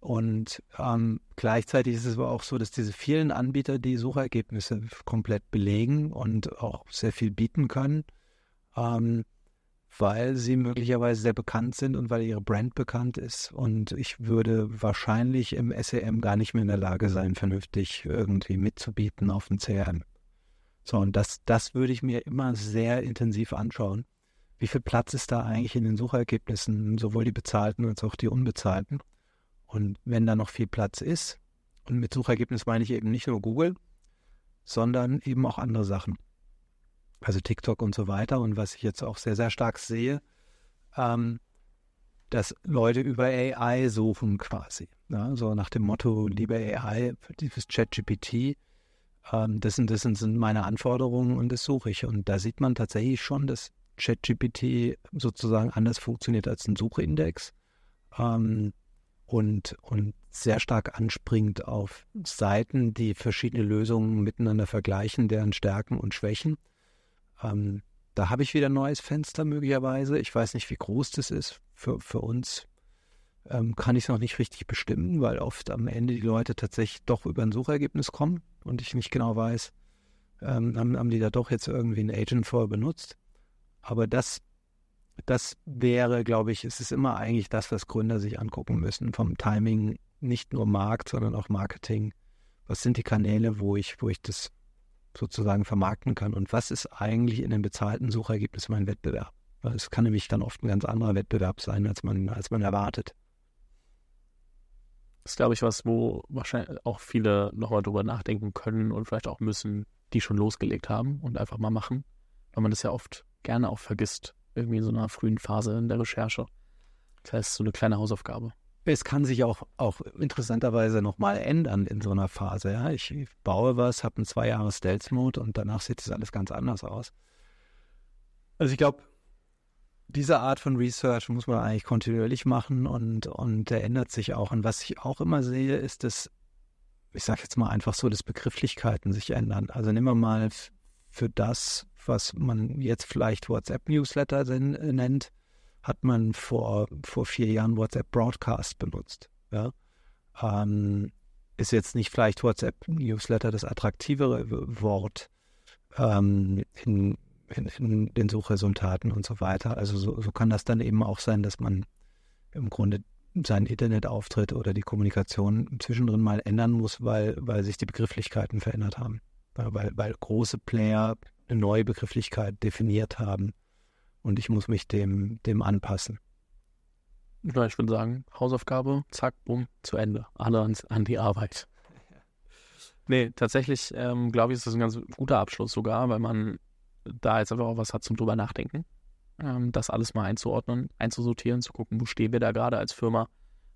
Und ähm, gleichzeitig ist es aber auch so, dass diese vielen Anbieter die Suchergebnisse komplett belegen und auch sehr viel bieten können, ähm, weil sie möglicherweise sehr bekannt sind und weil ihre Brand bekannt ist. Und ich würde wahrscheinlich im SEM gar nicht mehr in der Lage sein, vernünftig irgendwie mitzubieten auf dem CRM. So, und das, das würde ich mir immer sehr intensiv anschauen wie viel Platz ist da eigentlich in den Suchergebnissen, sowohl die bezahlten als auch die unbezahlten. Und wenn da noch viel Platz ist, und mit Suchergebnis meine ich eben nicht nur Google, sondern eben auch andere Sachen. Also TikTok und so weiter. Und was ich jetzt auch sehr, sehr stark sehe, ähm, dass Leute über AI suchen quasi. Ja, so nach dem Motto, liebe AI, dieses ChatGPT, ähm, das, das sind meine Anforderungen und das suche ich. Und da sieht man tatsächlich schon, dass ChatGPT sozusagen anders funktioniert als ein Suchindex ähm, und, und sehr stark anspringt auf Seiten, die verschiedene Lösungen miteinander vergleichen, deren Stärken und Schwächen. Ähm, da habe ich wieder ein neues Fenster möglicherweise. Ich weiß nicht, wie groß das ist. Für, für uns ähm, kann ich es noch nicht richtig bestimmen, weil oft am Ende die Leute tatsächlich doch über ein Suchergebnis kommen und ich nicht genau weiß, ähm, haben, haben die da doch jetzt irgendwie ein Agent vorher benutzt. Aber das, das wäre, glaube ich, es ist immer eigentlich das, was Gründer sich angucken müssen. Vom Timing, nicht nur Markt, sondern auch Marketing. Was sind die Kanäle, wo ich, wo ich das sozusagen vermarkten kann? Und was ist eigentlich in den bezahlten Suchergebnissen mein Wettbewerb? Weil es kann nämlich dann oft ein ganz anderer Wettbewerb sein, als man, als man erwartet. Das ist, glaube ich, was, wo wahrscheinlich auch viele nochmal drüber nachdenken können und vielleicht auch müssen, die schon losgelegt haben und einfach mal machen. Weil man das ja oft gerne auch vergisst, irgendwie in so einer frühen Phase in der Recherche. Das heißt, so eine kleine Hausaufgabe. Es kann sich auch, auch interessanterweise nochmal ändern in so einer Phase. Ja? Ich, baue was, habe einen zwei Jahre Stealth Mode und danach sieht es alles ganz anders aus. Also ich glaube, diese Art von Research muss man eigentlich kontinuierlich machen und, und der ändert sich auch. Und was ich auch immer sehe, ist, dass, ich sage jetzt mal einfach so, dass Begrifflichkeiten sich ändern. Also nehmen wir mal für das, was man jetzt vielleicht WhatsApp-Newsletter nennt, hat man vor, vor vier Jahren WhatsApp Broadcast benutzt. Ja? Ähm, ist jetzt nicht vielleicht WhatsApp-Newsletter das attraktivere Wort ähm, in, in, in, den Suchresultaten und so weiter. Also so, so kann das dann eben auch sein, dass man im Grunde seinen Internetauftritt oder die Kommunikation zwischendrin mal ändern muss, weil, weil sich die Begrifflichkeiten verändert haben. Weil, weil große Player eine neue Begrifflichkeit definiert haben und ich muss mich dem, dem anpassen. Ja, ich würde sagen, Hausaufgabe, zack, bumm, zu Ende. Alle ans, an die Arbeit. Nee, tatsächlich ähm, glaube ich, ist das ein ganz guter Abschluss sogar, weil man da jetzt einfach auch was hat zum drüber nachdenken. Ähm, das alles mal einzuordnen, einzusortieren, zu gucken, wo stehen wir da gerade als Firma,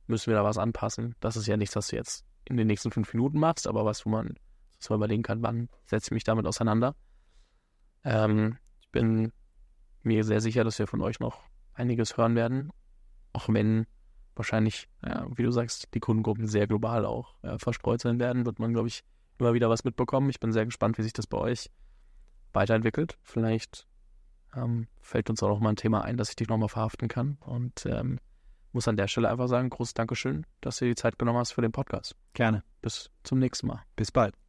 müssen wir da was anpassen. Das ist ja nichts, was du jetzt in den nächsten fünf Minuten machst, aber was, wo man sich mal überlegen kann, wann setze ich mich damit auseinander. Ähm, ich bin mir sehr sicher, dass wir von euch noch einiges hören werden. Auch wenn wahrscheinlich, ja, wie du sagst, die Kundengruppen sehr global auch äh, verstreut sein werden, wird man, glaube ich, immer wieder was mitbekommen. Ich bin sehr gespannt, wie sich das bei euch weiterentwickelt. Vielleicht ähm, fällt uns auch noch mal ein Thema ein, dass ich dich noch mal verhaften kann. Und ähm, muss an der Stelle einfach sagen, großes Dankeschön, dass du dir die Zeit genommen hast für den Podcast. Gerne. Bis zum nächsten Mal. Bis bald.